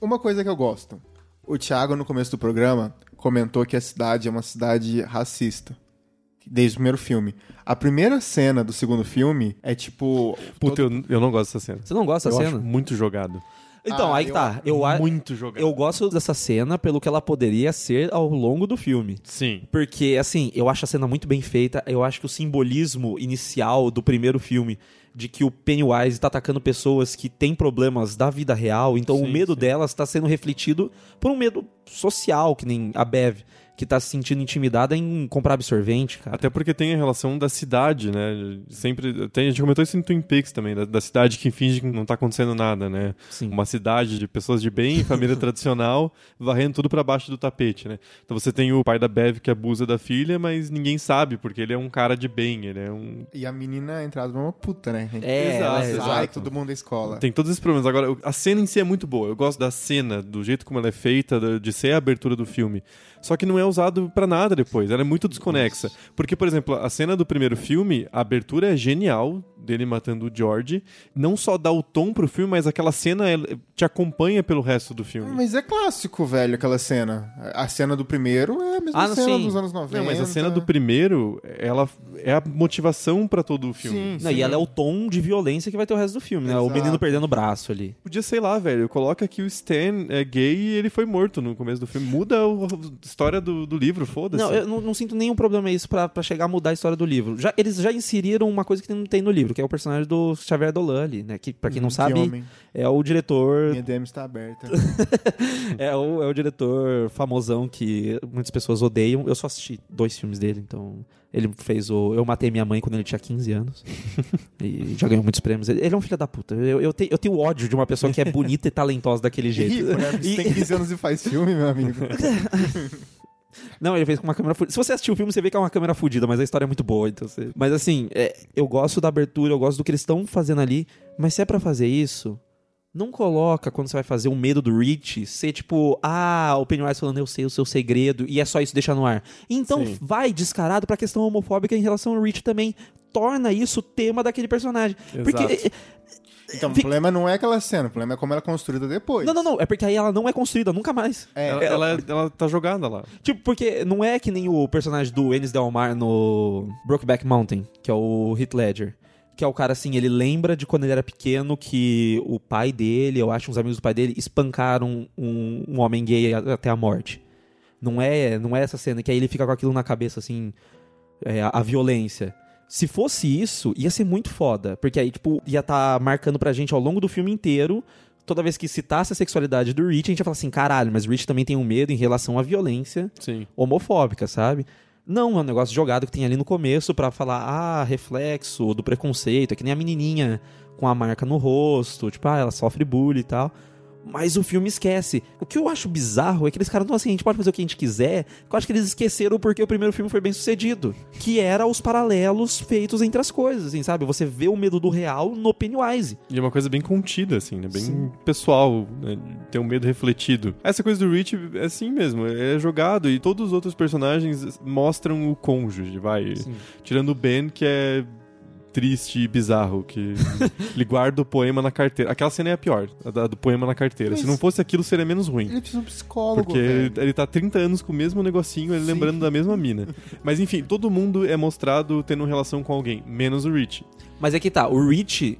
A: Uma coisa que eu gosto. O Thiago, no começo do programa, comentou que a cidade é uma cidade racista. Desde o primeiro filme. A primeira cena do segundo filme é tipo.
C: Puta, eu, eu não gosto dessa cena.
B: Você não gosta
C: acho
B: cena?
C: muito jogado.
B: Então,
A: Ah,
B: aí que
A: eu-
B: tá. Eu,
C: muito jogado.
B: eu gosto dessa cena pelo que ela poderia ser ao longo do filme.
C: Sim.
B: Porque, assim, eu acho a cena muito bem feita. Eu acho que o simbolismo inicial do primeiro filme, de que o Pennywise tá atacando pessoas que têm problemas da vida real, então o
C: Sim,
B: medo
C: sim.
B: delas tá sendo refletido por um medo social, que nem a Bev, que tá se sentindo intimidada em comprar absorvente, cara.
C: Até porque tem a relação da cidade, né? Sempre. Tem, a gente comentou isso em Twin Peaks também, da, da cidade que finge que não tá acontecendo nada, né?
B: Sim.
C: Uma cidade de pessoas de bem, família tradicional, varrendo tudo pra baixo do tapete, né? Então você tem o pai da Bev que abusa da filha, mas ninguém sabe, porque ele é um cara de bem, ele é um.
A: E a menina entrada numa puta, né?
B: É, ela é-
C: Exato,
A: Sai
C: exato.
A: todo mundo da escola.
C: Tem todos esses problemas. Agora, a cena em si é muito boa. Eu gosto da cena, do jeito como ela é feita, da- de ser a abertura do filme. Só que não é usado pra nada depois. Ela é muito desconexa. Porque, por exemplo, a cena do primeiro filme, a abertura é genial dele matando o George. Não só dá o tom pro filme, mas aquela cena te acompanha pelo resto do filme.
A: Mas é clássico, velho, aquela cena. A cena do primeiro é a mesma
B: Ah,
A: cena
B: sim.
A: dos anos 90.
C: Não, mas a cena do primeiro, ela é a motivação pra todo o filme.
A: Sim,
B: Não,
A: sim.
B: e ela é o tom de violência que vai ter o resto do filme, né? O
A: Exato.
B: menino perdendo o braço ali.
C: Podia, sei lá, velho, coloca que o Stan é gay e ele foi morto no começo do filme. Muda a história do, do livro, foda-se.
B: Não, eu não, não sinto nenhum problema isso pra, pra chegar a mudar a história do livro. Já, eles já inseriram uma coisa que não tem no livro, que é o personagem do Xavier Dolan ali, né? Que, pra quem não
A: Que
B: sabe,
A: homem.
B: é o diretor.
A: Minha DM está aberta.
B: É o, é o diretor famosão que muitas pessoas odeiam. Eu só assisti dois filmes dele, então. Ele fez o Eu Matei Minha Mãe quando ele tinha 15 anos. e já ganhou muitos prêmios. Ele é um filho da puta. Eu, eu, te- eu tenho ódio de uma pessoa que é bonita e talentosa daquele jeito.
A: Rico, né? Você
B: E-
A: tem 15 anos e faz filme, meu amigo.
B: Não, ele fez com uma câmera fudida. Se você assistir o filme, você vê que é uma câmera fudida, mas a história é muito boa. Então você... Mas assim, é, eu gosto da abertura, eu gosto do que eles estão fazendo ali. Mas se é pra fazer isso, não coloca quando você vai fazer o medo do Rich ser tipo, ah, o Pennywise falando, eu sei o seu segredo, e é só isso deixar no ar. Então
C: Sim.
B: vai descarado pra questão homofóbica em relação ao Rich também. Torna isso o tema daquele personagem. Porque.
C: Exato.
A: Então, o
B: Fica-
A: problema não é aquela cena, o problema é como ela é construída depois.
B: Não, não, não. É porque aí ela não é construída nunca mais.
A: É,
C: Ela, ela, é- ela tá jogada lá.
B: Tipo, porque não é que nem o personagem do Enes Del Mar no Brokeback Mountain, que é o Heath Ledger. Que é o cara, assim, ele lembra de quando ele era pequeno que o pai dele, eu acho uns amigos do pai dele, espancaram um, um homem gay até a morte. Não é, não é essa cena que aí ele fica com aquilo na cabeça, assim, é, a, a violência. Se fosse isso, ia ser muito foda. Porque aí, tipo, ia estar marcando pra gente ao longo do filme inteiro. Toda vez que citasse a sexualidade do Rich, a gente ia falar assim: caralho, mas o Rich também tem um medo em relação à violência
C: Sim.
B: homofóbica, sabe? Não, é um negócio jogado que tem ali no começo pra falar, ah, reflexo do preconceito. É que nem a menininha com a marca no rosto, tipo, ah, ela sofre bullying e tal. Mas o filme esquece. O que eu acho bizarro é que eles caras assim, a gente pode fazer o que a gente quiser. que Eu acho que eles esqueceram porque o primeiro filme foi bem sucedido. Que era os paralelos feitos entre as coisas, assim, sabe? Você vê o medo do real no Pennywise.
C: E é uma coisa bem contida, assim, né? Bem pessoal, né? Ter um medo refletido. Essa coisa do Rich é assim mesmo, é jogado e todos os outros personagens mostram o cônjuge, vai. Tirando o Ben, que é triste e bizarro, que ele guarda o poema na carteira. Aquela cena é a pior, a da- do poema na carteira. Se
A: Mas-
C: não fosse aquilo, seria menos ruim.
A: Ele precisa de um psicólogo,
C: Porque
A: velho.
C: ele tá 30 anos com o mesmo negocinho, ele
A: Sim.
C: lembrando da mesma mina. Mas enfim, todo mundo é mostrado tendo relação com alguém, menos o Rich.
B: Mas é que tá, o Rich,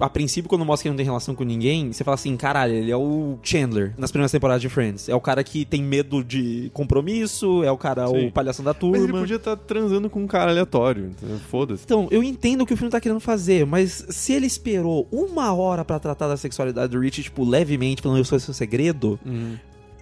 B: a princípio, quando mostra que ele não tem relação com ninguém, você fala assim, caralho, ele é o Chandler nas primeiras temporadas de Friends. É o cara que tem medo de compromisso, é o cara,
C: Sim.
B: o palhação da
C: Mas ele
B: turma.
C: podia estar transando com um cara aleatório, foda-se.
B: Então, eu entendo o que o filme tá querendo fazer, mas se ele esperou uma hora pra tratar da sexualidade do Rich, tipo, levemente, falando eu sou seu segredo,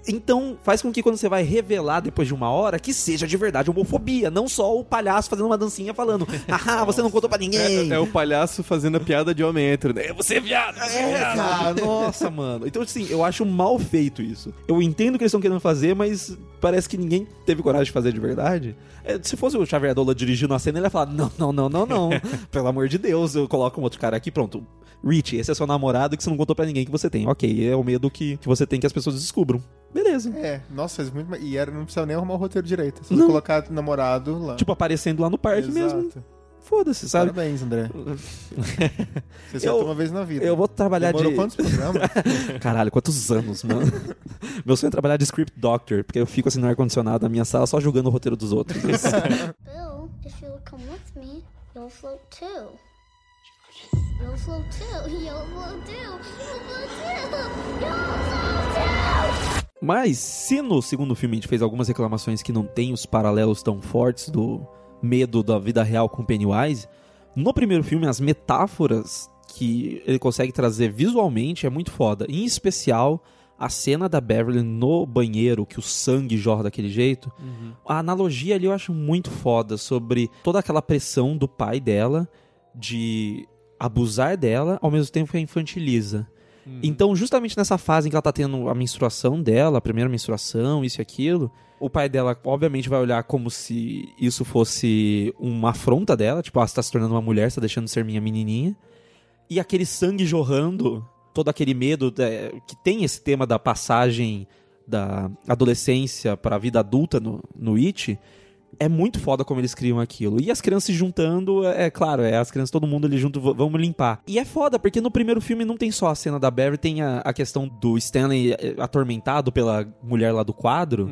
B: Então, faz com que quando você vai revelar depois de uma hora, que seja de verdade homofobia, não só o palhaço fazendo uma dancinha falando, ah, você não contou pra ninguém.
C: É, é o palhaço fazendo a piada de homem hétero, né? Você é viado, você é,
B: É,
C: viado.
B: cara, nossa, mano. Então, assim, eu acho mal feito isso. Eu entendo o que eles estão querendo fazer, mas parece que ninguém teve coragem de fazer de verdade. É, se fosse o Xavier Dola dirigindo a cena, ele ia falar: não, não, não, não, não. Pelo amor de Deus, eu coloco um outro cara aqui, pronto. Rich, esse é seu namorado que você não contou pra ninguém que você tem. Ok, é o medo que, que você tem que as pessoas descubram. Beleza.
A: É, nossa, faz muito. E era, não precisava nem arrumar o roteiro direito. Só
B: Não.
A: colocar namorado lá.
B: Tipo, aparecendo lá no parque mesmo. Foda-se, sabe?
A: Parabéns, André. Você
B: Eu-
A: uma vez na vida.
B: Eu vou trabalhar
A: Demorou
B: de.
A: quantos programas?
B: Caralho, quantos anos, mano? Meu sonho é trabalhar de script doctor, porque eu fico assim no ar-condicionado na minha sala só julgando o roteiro dos outros.
E: Bill, if you'll come with me, you'll float too. You'll float too. You'll float too. You'll float too. You'll float too.
B: Mas se no segundo filme a gente fez algumas reclamações que não tem os paralelos tão fortes do medo da vida real com Pennywise, no primeiro filme as metáforas que ele consegue trazer visualmente é muito foda. Em especial a cena da Beverly no banheiro, que o sangue jorra daquele jeito. A analogia ali eu acho muito foda sobre toda aquela pressão do pai dela de abusar dela, ao mesmo tempo que a infantiliza. Então, justamente nessa fase em que ela tá tendo a menstruação dela, a primeira menstruação, isso e aquilo, o pai dela, obviamente, vai olhar como se isso fosse uma afronta dela, tipo, ah, você tá se tornando uma mulher, você tá deixando de ser minha menininha. E aquele sangue jorrando, todo aquele medo é, que tem esse tema da passagem da adolescência para a vida adulta no, no It, é muito foda como eles criam aquilo. E as crianças se juntando, é, é claro, é as crianças, todo mundo ali junto, vamos limpar. E é foda, porque no primeiro filme não tem só a cena da Barry, tem a, a questão do Stanley eh, atormentado pela mulher lá do quadro.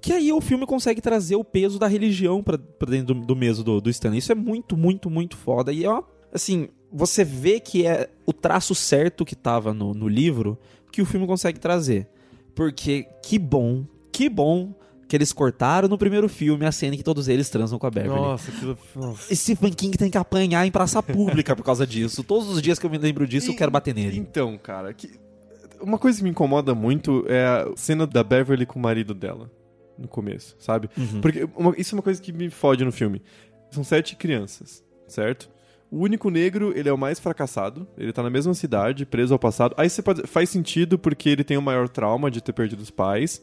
B: Que aí o filme consegue trazer o peso da religião pra, pra dentro do, do mesmo do, do Stanley. Isso é muito, muito, muito foda. E ó, assim, você vê que é o traço certo que tava no, no livro que o filme consegue trazer. Porque que bom, que bom que eles cortaram no primeiro filme a cena em que todos eles transam com a Beverly.
C: Nossa, aquilo. Nossa.
B: Esse Stephen King tem que apanhar em praça pública por causa disso. Todos os dias que eu me lembro disso, eu quero bater nele.
C: Então, cara, que... uma coisa que me incomoda muito é a cena da Beverly com o marido dela. No começo, sabe?
B: Uhum.
C: Porque uma- isso é uma coisa que me fode no filme. São sete crianças, certo? O único negro, ele é o mais fracassado. Ele tá na mesma cidade, preso ao passado. Aí você pode. Faz sentido porque ele tem o maior trauma de ter perdido os pais.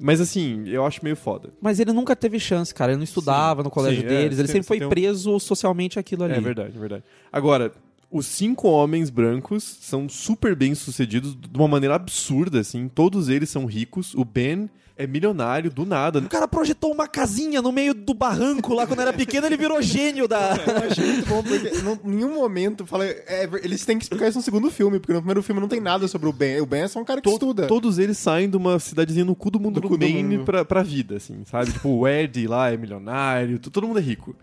C: Mas assim, eu acho meio foda.
B: Mas ele nunca teve chance, cara. Ele não estudava
C: Sim,
B: no colégio
C: sim, é,
B: deles. ele
C: você-
B: sempre foi
C: um-
B: preso socialmente aquilo ali.
C: É verdade, é verdade. Agora, os cinco homens brancos são super bem sucedidos de uma maneira absurda, assim. Todos eles são ricos. O Ben é milionário do nada.
B: O cara projetou uma casinha no meio do barranco lá quando era pequeno, ele virou gênio da.
A: Eu achei muito bom, porque em nenhum momento fala. é, eles têm que explicar isso no segundo filme, porque no primeiro filme não tem nada sobre o Ben. O Ben é só um cara que
C: To-
A: estuda.
C: Todos eles saem de uma cidadezinha no cu do mundo
A: Do
C: do, Maine pra, pra vida, assim, sabe? tipo, o Ed lá é milionário, todo mundo é rico.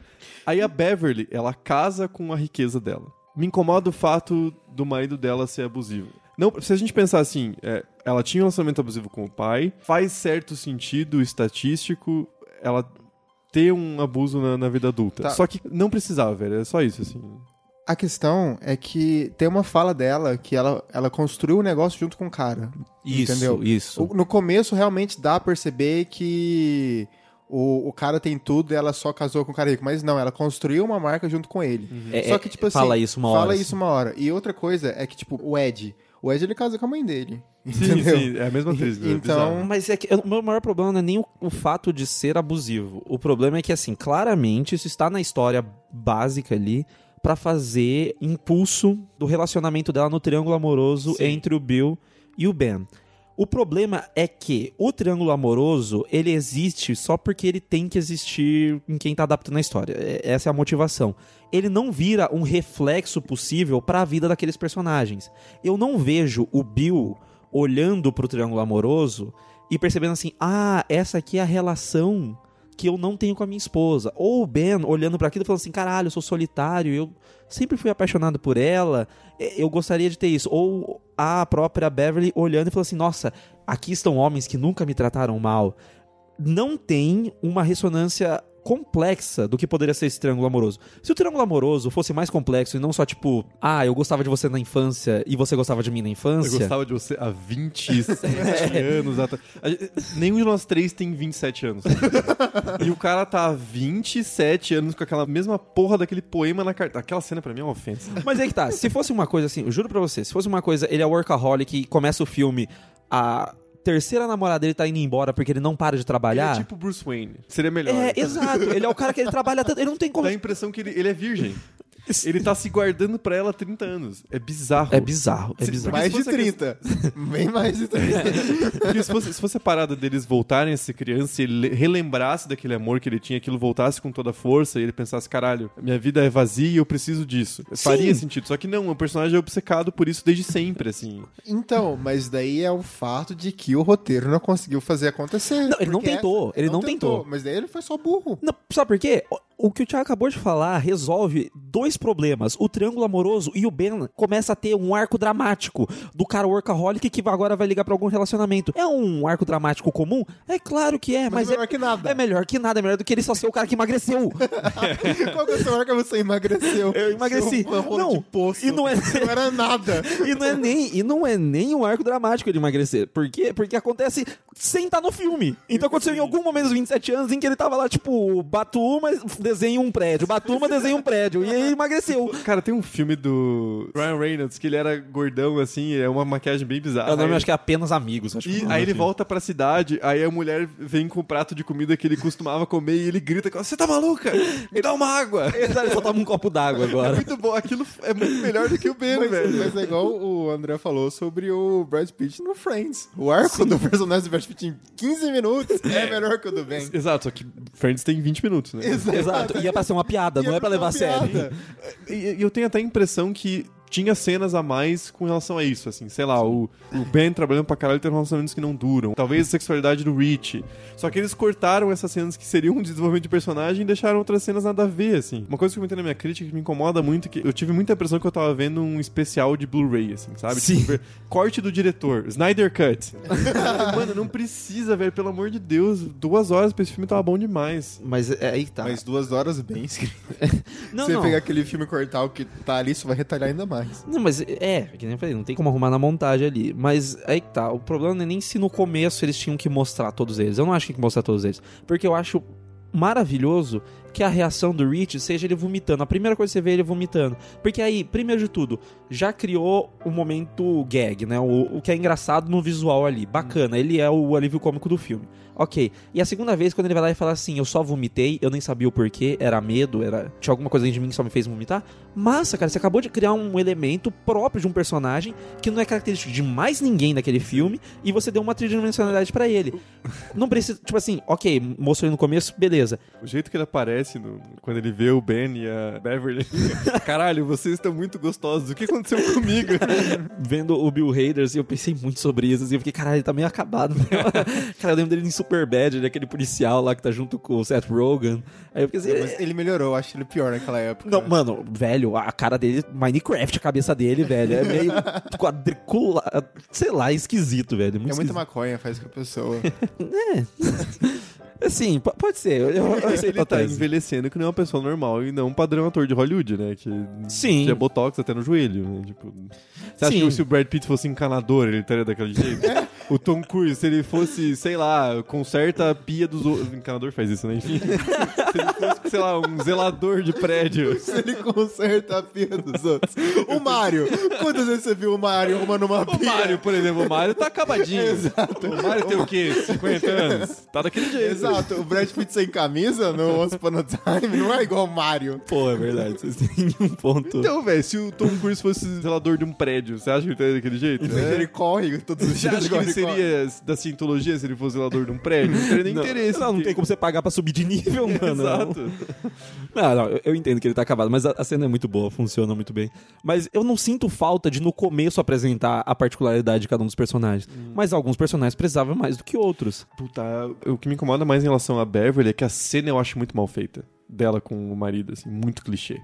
C: Aí a Beverly, ela casa com a riqueza dela. Me incomoda o fato do marido dela ser abusivo. Não, se a gente pensar assim, é, ela tinha um relacionamento abusivo com o pai, faz certo sentido estatístico ela ter um abuso na, na vida adulta.
A: Tá.
C: Só que não precisava, velho. É só isso, assim.
A: A questão é que tem uma fala dela que ela, ela construiu o negócio junto com o cara.
B: Isso,
A: entendeu?
B: isso.
A: O- no começo, realmente dá a perceber que o, o cara tem tudo e ela só casou com o cara rico. Mas não, ela construiu uma marca junto com ele.
B: É,
A: Só
B: é,
A: que, tipo assim.
B: fala isso uma hora,
A: Fala
B: assim.
A: isso uma hora. E outra coisa é que, tipo, o Ed. O Ed ele casa com a mãe dele.
C: Sim,
A: Entendeu?
C: sim, é a mesma atriz. é
A: Então-.
B: Mas é que o meu maior problema não é nem o, o fato de ser abusivo. O problema é que, assim, claramente isso está na história básica ali pra fazer impulso do relacionamento dela no triângulo amoroso
C: Sim.
B: entre o Bill e o Ben. O problema é que o triângulo amoroso, ele existe só porque ele tem que existir em quem tá adaptando a história. É- Essa é a motivação. Ele não vira um reflexo possível pra vida daqueles personagens. Eu não vejo o Bill olhando pro triângulo amoroso e percebendo assim: "Ah, essa aqui é a relação que eu não tenho com a minha esposa". Ou o Ben olhando pra aquilo e falando assim: "Caralho, eu sou solitário, eu sempre fui apaixonado por ela, eu gostaria de ter isso". Ou a própria Beverly olhando e falando assim: "Nossa, aqui estão homens que nunca me trataram mal". Não tem uma ressonância complexa do que poderia ser esse triângulo amoroso. Se o triângulo amoroso fosse mais complexo e não só tipo, ah, eu gostava de você na infância e você gostava de mim na
C: Eu
B: infância.
C: gostava de você há 27 anos. atra- A gente- Nenhum de nós três tem 27 anos. e o cara tá há 27 anos com aquela mesma porra daquele poema na carta. Aquela cena pra mim é uma ofensa.
B: Mas aí que tá, se fosse uma coisa assim, eu juro pra você, se fosse uma coisa, ele é workaholic e começa o filme, a terceira namorada dele tá indo embora porque ele não para de
C: Ele
B: trabalhar.
C: é tipo Bruce Wayne. Seria melhor.
B: É, exato. Ele é o cara que ele trabalha tanto. Ele não tem como.
C: Dá a impressão que ele, ele é virgem. Ele tá se guardando pra ela há 30 anos. É bizarro.
B: É bizarro, é bizarro.
A: Mais de
C: fosse a
A: 30. Bem mais de 30.
C: Porque se fosse, se fosse a parada deles voltarem a ser criança e ele le- relembrasse daquele amor que ele tinha, aquilo voltasse com toda a força e ele pensasse, caralho, minha vida é vazia e eu preciso disso. Faria sentido. Só que não, o personagem é obcecado por isso desde sempre, assim.
A: Então, mas daí é o fato de que o roteiro não conseguiu fazer acontecer.
B: Não, ele não tentou, ele não tentou.
A: Mas daí ele foi só burro.
B: Não, sabe por quê? O- que o Thiago acabou de falar resolve dois problemas. O triângulo amoroso e o Ben começa a ter um arco dramático do cara workaholic que agora vai ligar pra algum relacionamento. É um arco dramático comum? É claro que é, mas,
A: Mas, melhor que nada.
B: é melhor que nada, é melhor do que ele só ser o cara que emagreceu.
A: Qual que é o seu marca você emagreceu?
B: Eu emagreci. Não,
A: poço.
B: e não é-
A: não era nada.
B: E não é nem, e não é nem um arco dramático de emagrecer. Por quê? Porque acontece sem estar no filme. Então aconteceu em algum momento dos 27 anos em que ele tava lá, tipo, Batuma desenha um prédio, Batuma desenha um prédio. E aí emagreceu.
C: Cara, tem um filme do Ryan Reynolds que ele era gordão, assim, é uma maquiagem bem bizarra.
B: O nome
C: Aí-
B: acho que é apenas amigos. Acho é
C: E
B: nome
C: aí ele volta pra cidade, aí a mulher vem com o prato de comida que ele costumava comer e ele grita: Você tá maluca? Me dá uma água!
B: Exato, Ele só toma um copo d'água
C: É
B: agora.
C: muito bom, aquilo é muito melhor do que o Ben,
A: Mas,
C: velho.
A: mas é igual o André falou sobre o Brad Pitt no Friends. O arco do personagem do Brad Pitt em 15 minutos é melhor que o do Ben.
C: Exato, só que Friends tem 20 minutos, né?
B: Exato. E é pra ser uma piada, não é pra levar a sério.
C: E e eu tenho até a impressão que tinha cenas a mais com relação a isso, assim, sei lá, o, o Ben trabalhando pra caralho tem relacionamentos que não duram, talvez a sexualidade do Rich. Só que eles cortaram essas cenas que seriam um desenvolvimento de personagem e deixaram outras cenas nada a ver, assim. Uma coisa que eu comentei na minha crítica que me incomoda muito é que eu tive muita impressão que eu tava vendo um especial de Blu-ray, assim, sabe?
B: Sim.
C: Tipo, corte do diretor, Snyder Cut. Mano, não precisa, velho, pelo amor de Deus, duas horas pra esse filme tava bom demais.
B: Mas é aí que tá.
A: Mas duas horas bem escrito.
B: não,
A: Você
B: não.
A: pegar aquele filme e cortar o que tá ali, isso vai retalhar ainda mais.
B: Não, mas é, que nem eu falei, não tem como arrumar na montagem ali. Mas aí que tá, o problema não é nem se no começo eles tinham que mostrar todos eles. Eu não acho que tinha que mostrar todos eles. Porque eu acho maravilhoso que a reação do Rich seja ele vomitando. A primeira coisa que você vê é ele vomitando. Porque aí, primeiro de tudo, já criou o momento gag, né? O, o que é engraçado no visual ali. Bacana, ele é o alívio cômico do filme. Ok. E a segunda vez, quando ele vai lá e fala assim, eu só vomitei, eu nem sabia o porquê, era medo, era tinha alguma coisa dentro de mim que só me fez vomitar. Massa, cara, você acabou de criar um elemento próprio de um personagem que não é característico de mais ninguém daquele filme e você deu uma tridimensionalidade pra ele. Não precisa, tipo assim, ok, mostrou ele no começo, beleza.
C: O jeito que ele aparece no- quando ele vê o Ben e a Beverly. Caralho, vocês estão muito gostosos. O que aconteceu comigo?
B: Vendo o Bill Hader, eu pensei muito sobre isso, assim, eu fiquei, caralho, ele tá meio acabado. cara, eu lembro dele em Superbad, ele é aquele policial lá que tá junto com o Seth Rogen. Aí eu fiquei assim,
A: Mas ele melhorou, eu acho ele pior naquela época.
B: Não, mano, velho, a cara dele, Minecraft, a cabeça dele, velho, é meio quadriculado, sei lá, esquisito, velho. Muito
A: é muita
B: esquisito.
A: maconha, faz com a pessoa.
B: Assim, p- pode ser, eu, eu,
C: ele tá
B: tese.
C: envelhecendo que nem uma pessoa normal e não um padrão ator de Hollywood, né? Que
B: Sim.
C: tinha botox até no joelho, né? Tipo, você acha
B: Sim.
C: que se o Brad Pitt fosse encanador, ele estaria daquele jeito? O Tom Cruise, se ele fosse, sei lá, conserta a pia dos outros. Encanador faz isso, né? Enfim. se ele fosse, sei lá, um zelador de prédio.
A: Se ele conserta a pia dos outros. O Mario. Quantas vezes você viu o Mario arrumando uma
C: O
A: pia?
C: Mario, por exemplo, o Mario tá acabadinho.
A: Exato.
C: O Mario tem o quê? 50 anos? Tá daquele jeito.
A: Exato. O Brad Pitt sem camisa no Once Upon a Time não é igual o Mario.
B: Pô, é verdade, vocês têm um ponto.
C: Então, velho, se o Tom Cruise fosse zelador de um prédio, você acha que ele estaria daquele jeito?
A: Mas
C: É.
A: ele corre todos os
C: Você
A: dias.
C: acha que ele seria da cientologia se ele fosse zelador de um prédio? Não teria nem
B: não,
C: interesse.
B: Não, não tem como você pagar pra subir de nível, mano.
C: Exato.
B: Não, não, eu, eu entendo que ele tá acabado, mas a, a cena é muito boa, funciona muito bem. Mas eu não sinto falta de no começo apresentar a particularidade de cada um dos personagens. Mas alguns personagens precisavam mais do que outros.
C: Puta, o que me incomoda mais em relação a Beverly é que a cena eu acho muito mal feita. Dela com o marido, assim, muito clichê.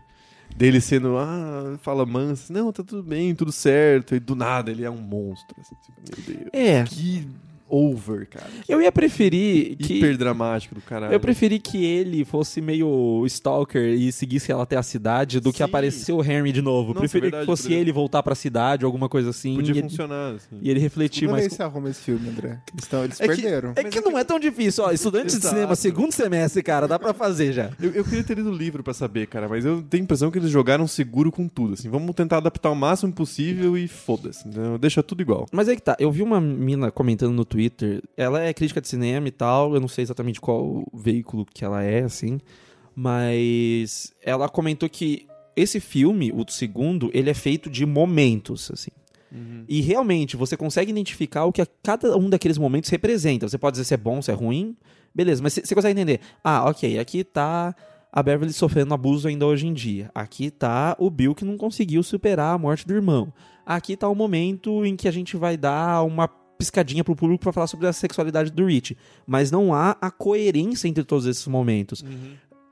C: Dele sendo, ah, fala manso, não, tá tudo bem, tudo certo. E do nada ele é um monstro. Assim, tipo, meu Deus.
B: É.
C: Que over, cara.
B: Eu ia preferir que.
C: Hiper dramático do caralho.
B: Eu preferi que ele fosse meio stalker e seguisse ela até a cidade do que
C: Sim.
B: aparecer o Henry de novo.
C: Nossa,
B: preferi
C: verdade,
B: que fosse ele voltar pra cidade, alguma coisa assim.
C: Podia
B: e, ele-
C: funcionar, assim.
B: e ele refletir mais.
A: vez você arruma esse filme, André. Eles, tão, eles
C: É que-
A: perderam.
B: É que não é tão difícil, ó. Estudantes de cinema, segundo semestre, cara, dá pra fazer já.
C: Eu, eu queria ter lido o livro pra saber, cara, mas eu tenho a impressão que eles jogaram seguro com tudo, assim. Vamos tentar adaptar o máximo possível e foda-se. entendeu? Deixa tudo igual.
B: Mas aí que tá, eu vi uma mina comentando no Twitter, ela é crítica de cinema e tal, eu não sei exatamente qual veículo que ela é, assim, mas ela comentou que esse filme, o segundo, ele é feito de momentos, assim. E realmente, você consegue identificar o que cada um daqueles momentos representa. Você pode dizer se é bom, se é ruim, beleza, mas você consegue entender. Ah, ok, aqui tá a Beverly sofrendo abuso ainda hoje em dia. Aqui tá o Bill que não conseguiu superar a morte do irmão. Aqui tá o momento em que a gente vai dar uma piscadinha pro público pra falar sobre a sexualidade do Rich. Mas não há a coerência entre todos esses momentos.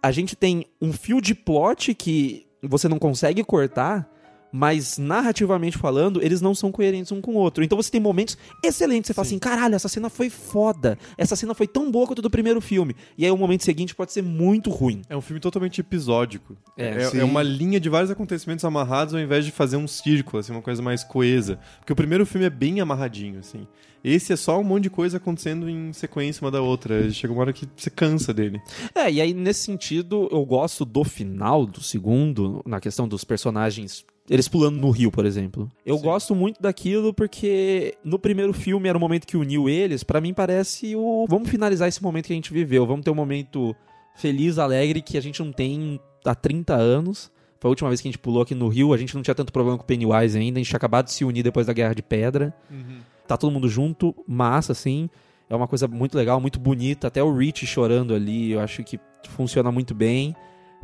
B: A gente tem um fio de plot que você não consegue cortar, mas narrativamente falando, eles não são coerentes um com o outro. Então você tem momentos excelentes, você fala assim, caralho, essa cena foi foda. Essa cena foi tão boa quanto do primeiro filme. E aí o momento seguinte pode ser muito ruim.
C: É um filme totalmente episódico.
B: É,
C: é,
A: sim.
C: é uma linha de vários acontecimentos amarrados ao invés de fazer um círculo, assim, uma coisa mais coesa. Porque o primeiro filme é bem amarradinho, assim. Esse é só um monte de coisa acontecendo em sequência uma da outra. Chega uma hora que você cansa dele.
B: É, e aí nesse sentido, eu gosto do final do segundo, na questão dos personagens. Eles pulando no rio, por exemplo. Eu
C: Sim.
B: gosto muito daquilo porque no primeiro filme era o momento que uniu eles. Pra mim parece o. Vamos finalizar esse momento que a gente viveu. Vamos ter um momento feliz, alegre, que a gente não tem há 30 anos. Foi a última vez que a gente pulou aqui no rio. A gente não tinha tanto problema com o Pennywise ainda. A gente tinha acabado de se unir depois da Guerra de Pedra. Tá todo mundo junto, massa, assim. É uma coisa muito legal, muito bonita. Até o Rich chorando ali, eu acho que funciona muito bem.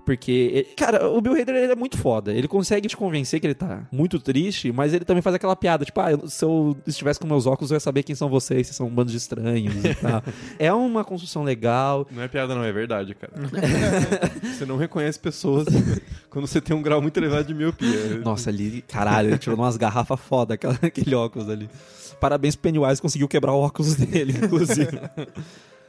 B: Porque, cara, o Bill Hader ele é muito foda. Ele consegue te convencer que ele tá muito triste, mas ele também faz aquela piada, tipo, ah, se eu estivesse com meus óculos, eu ia saber quem são vocês, vocês são um bando de estranhos e tal. É uma construção legal.
C: Não é piada, não, é verdade, cara. você não reconhece pessoas quando você tem um grau muito elevado de miopia.
B: Nossa, ali, caralho, ele tirou umas garrafas foda, aquela, aquele óculos ali. Parabéns pro Pennywise, conseguiu quebrar o óculos dele, inclusive.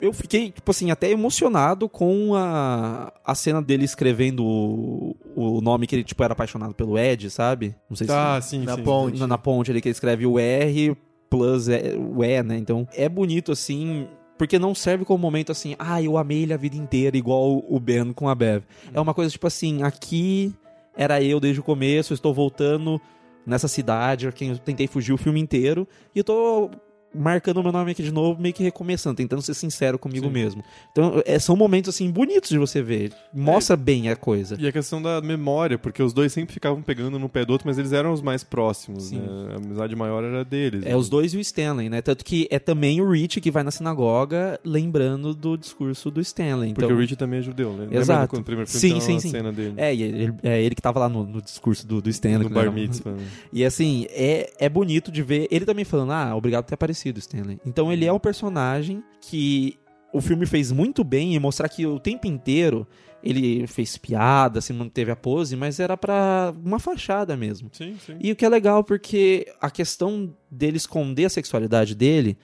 B: Eu fiquei, tipo assim, até emocionado com a, a cena dele escrevendo o, o nome que ele, tipo, era apaixonado pelo Ed, sabe? Não sei
C: Tá,
B: se...
C: sim,
A: Na
C: sim.
A: ponte.
B: Na, na ponte ali que ele escreve o R plus E- o E, né? Então, é bonito, assim... Porque não serve como momento assim, ah, eu amei ele a vida inteira, igual o Ben com a Bev. É uma coisa tipo assim, aqui era eu desde o começo, estou voltando nessa cidade, eu tentei fugir o filme inteiro, e eu tô marcando o meu nome aqui de novo, meio que recomeçando, tentando ser sincero comigo
C: Sim.
B: mesmo. Então, é, são momentos, assim, bonitos de você ver. Mostra bem a coisa.
C: E a questão da memória, porque os dois sempre ficavam pegando no pé do outro, mas eles eram os mais próximos,
B: Sim.
C: né? A amizade maior era deles.
B: É
C: né?
B: os dois e o Stanley, né? Tanto que é também o Rich que vai na sinagoga lembrando do discurso do Stanley. Então,
C: Porque o Rich também é judeu, né? Lembra
B: Exato.
C: quando o primeiro filme
B: Sim, sim, sim.
C: cena dele?
B: É, ele, é ele que tava lá no, no discurso do, do Stanley.
C: no
B: que
C: bar mitzvah. né?
B: E assim, é, é bonito de ver ele também falando, ah, obrigado por ter aparecido, Stanley. Então ele é um personagem que o filme fez muito bem em mostrar que o tempo inteiro ele fez piada, se manteve a pose, mas era pra uma fachada mesmo.
C: Sim, sim.
B: E o que é legal porque a questão dele esconder a sexualidade dele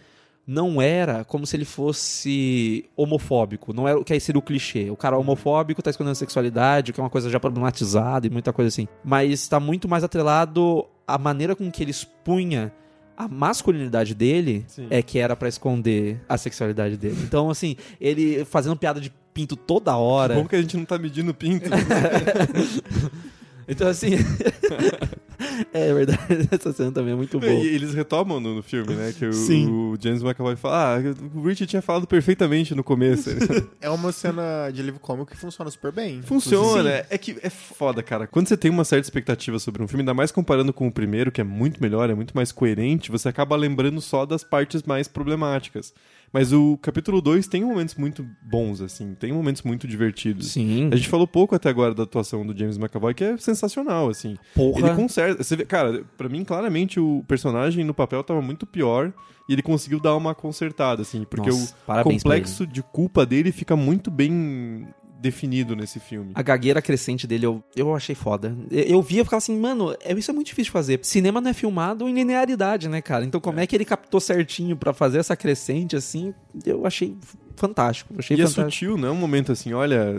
B: não era como se ele fosse homofóbico. Não era o que aí seria o clichê. O cara homofóbico tá escondendo a sexualidade, que é uma coisa já problematizada e muita coisa assim. Mas tá muito mais atrelado à maneira com que ele expunha a masculinidade dele
C: Sim.
B: é que era pra esconder a sexualidade dele. Então, assim, ele fazendo piada de pinto toda hora.
C: Como que a gente não tá medindo pinto?
B: Então, assim. é verdade, essa cena também é muito boa.
C: E eles retomam no, no filme, né? Que o,
B: Sim.
C: o James McAvoy fala: Ah, o Rich tinha falado perfeitamente no começo.
A: É uma cena de livro cômico que funciona super bem.
C: Funciona, é, é que é foda, cara. Quando você tem uma certa expectativa sobre um filme, ainda mais comparando com o primeiro, que é muito melhor, é muito mais coerente, você acaba lembrando só das partes mais problemáticas. Mas o capítulo 2 tem momentos muito bons, assim, tem momentos muito divertidos.
B: Sim.
C: A gente falou pouco até agora da atuação do James McAvoy, que é sensacional, assim.
B: Porra.
C: Ele conserta. Você vê, cara, pra mim, claramente, o personagem no papel tava muito pior e ele conseguiu dar uma consertada, assim, porque
B: Nossa,
C: o complexo de culpa dele fica muito bem definido nesse filme.
B: A gagueira crescente dele eu, eu achei foda. Eu, via e ficava assim, mano, é- isso é muito difícil de fazer. Cinema não é filmado em linearidade, né, cara? Então como é, que ele captou certinho pra fazer essa crescente assim? Eu achei fantástico. Achei
C: E é
B: fantástico.
C: sutil, não é um momento assim, olha,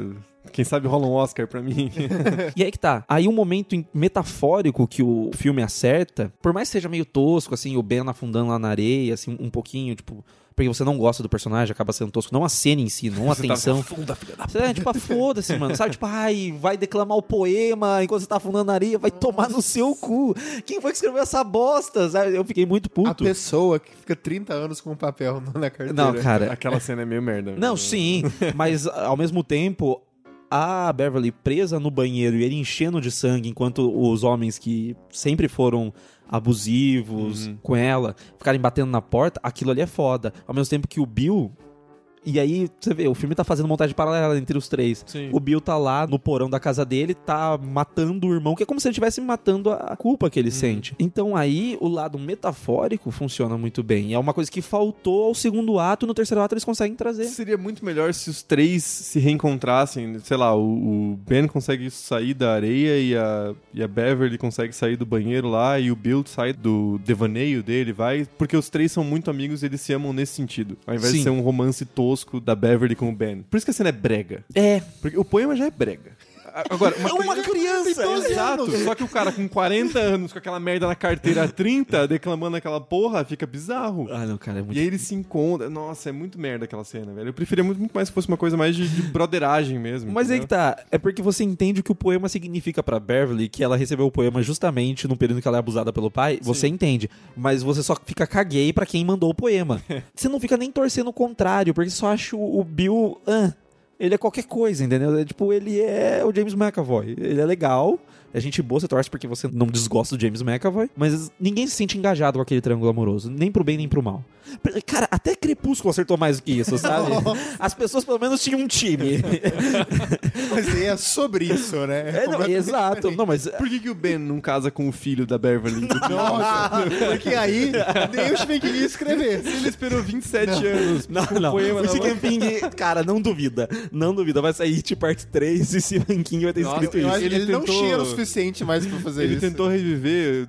C: quem sabe rola um Oscar pra mim.
B: E aí que tá. Aí um momento metafórico que o filme acerta, por mais que seja meio tosco, assim, o Ben afundando lá na areia, assim, um pouquinho, tipo. Porque você não gosta do personagem, acaba sendo tosco. Não a cena em si, não a
C: Você tá afunda, filha da
B: Você é tipo, foda-se, mano. Sabe, tipo, ai, vai declamar o poema enquanto você tá afundando na areia, vai tomar no seu cu. Quem foi que escreveu essa bosta? Sabe? Eu fiquei muito
A: A
B: puto.
A: pessoa que fica 30 anos com um papel na carteira.
B: Não, cara.
C: Aquela cena é meio merda.
B: Não, sim, mas ao mesmo tempo, a Beverly presa no banheiro e ele enchendo de sangue, enquanto os homens que sempre foram abusivos com ela ficarem batendo na porta, aquilo ali é foda. Ao mesmo tempo que o Bill. E aí, você vê, o filme tá fazendo montagem paralela entre os três.
C: Sim.
B: O Bill tá lá no porão da casa dele, tá matando o irmão, que é como se ele estivesse matando a culpa que ele sente. Então aí, o lado metafórico funciona muito bem. É uma coisa que faltou ao segundo ato, no terceiro ato eles conseguem trazer.
C: Seria muito melhor se os três se reencontrassem. Sei lá, o, o Ben consegue sair da areia e a, e a Beverly consegue sair do banheiro lá e o Bill sai do devaneio dele, vai. Porque os três são muito amigos e eles se amam nesse sentido. Ao invés
B: Sim.
C: de ser um romance tosco da Beverly com o Ben. Por isso que a cena é brega.
B: É,
C: Porque o poema já é brega. Agora, uma,
B: uma criança,
C: Exato. Só que o cara com 40 anos, com aquela merda na carteira há 30, declamando aquela porra, fica bizarro.
B: Ah, não, cara, é muito.
C: E aí eles se encontram. Nossa, é muito merda aquela cena, velho. Eu preferia muito, muito mais que fosse uma coisa mais de, de broderagem mesmo.
B: Mas aí que
C: entendeu?
B: tá. É porque você entende o que o poema significa pra Beverly, que ela recebeu o poema justamente no período que ela é abusada pelo pai. Você entende. Mas você só fica caguei pra quem mandou o poema. você não fica nem torcendo o contrário, porque só acha o, o Bill. ah, ele é qualquer coisa, entendeu? É, tipo, ele é o James McAvoy. Ele é legal. É gente boa, você torce porque você não desgosta do James McAvoy, mas ninguém se sente engajado com aquele triângulo amoroso, nem pro bem nem pro mal. Cara, até Crepúsculo acertou mais do que isso, sabe? As pessoas pelo menos tinham um time.
A: Mas aí é sobre isso, né?
B: É, não, exato.
A: diferente.
B: Não, mas
C: Por que, que o Ben não casa com o filho da Beverly?
A: Nossa, porque aí nem o Stephen King ia escrever.
C: Ele esperou 27 anos
B: Não,
C: com o
B: não.
C: poema
B: O Stephen. King, cara, não duvida. Não duvida. Vai sair It Parte 3 e Stephen King vai ter
C: Nossa,
B: escrito isso.
A: que
C: Ele
A: ele, não
C: tentou-
A: cheira o suficiente mais pra fazer
C: Ele
A: isso.
C: tentou reviver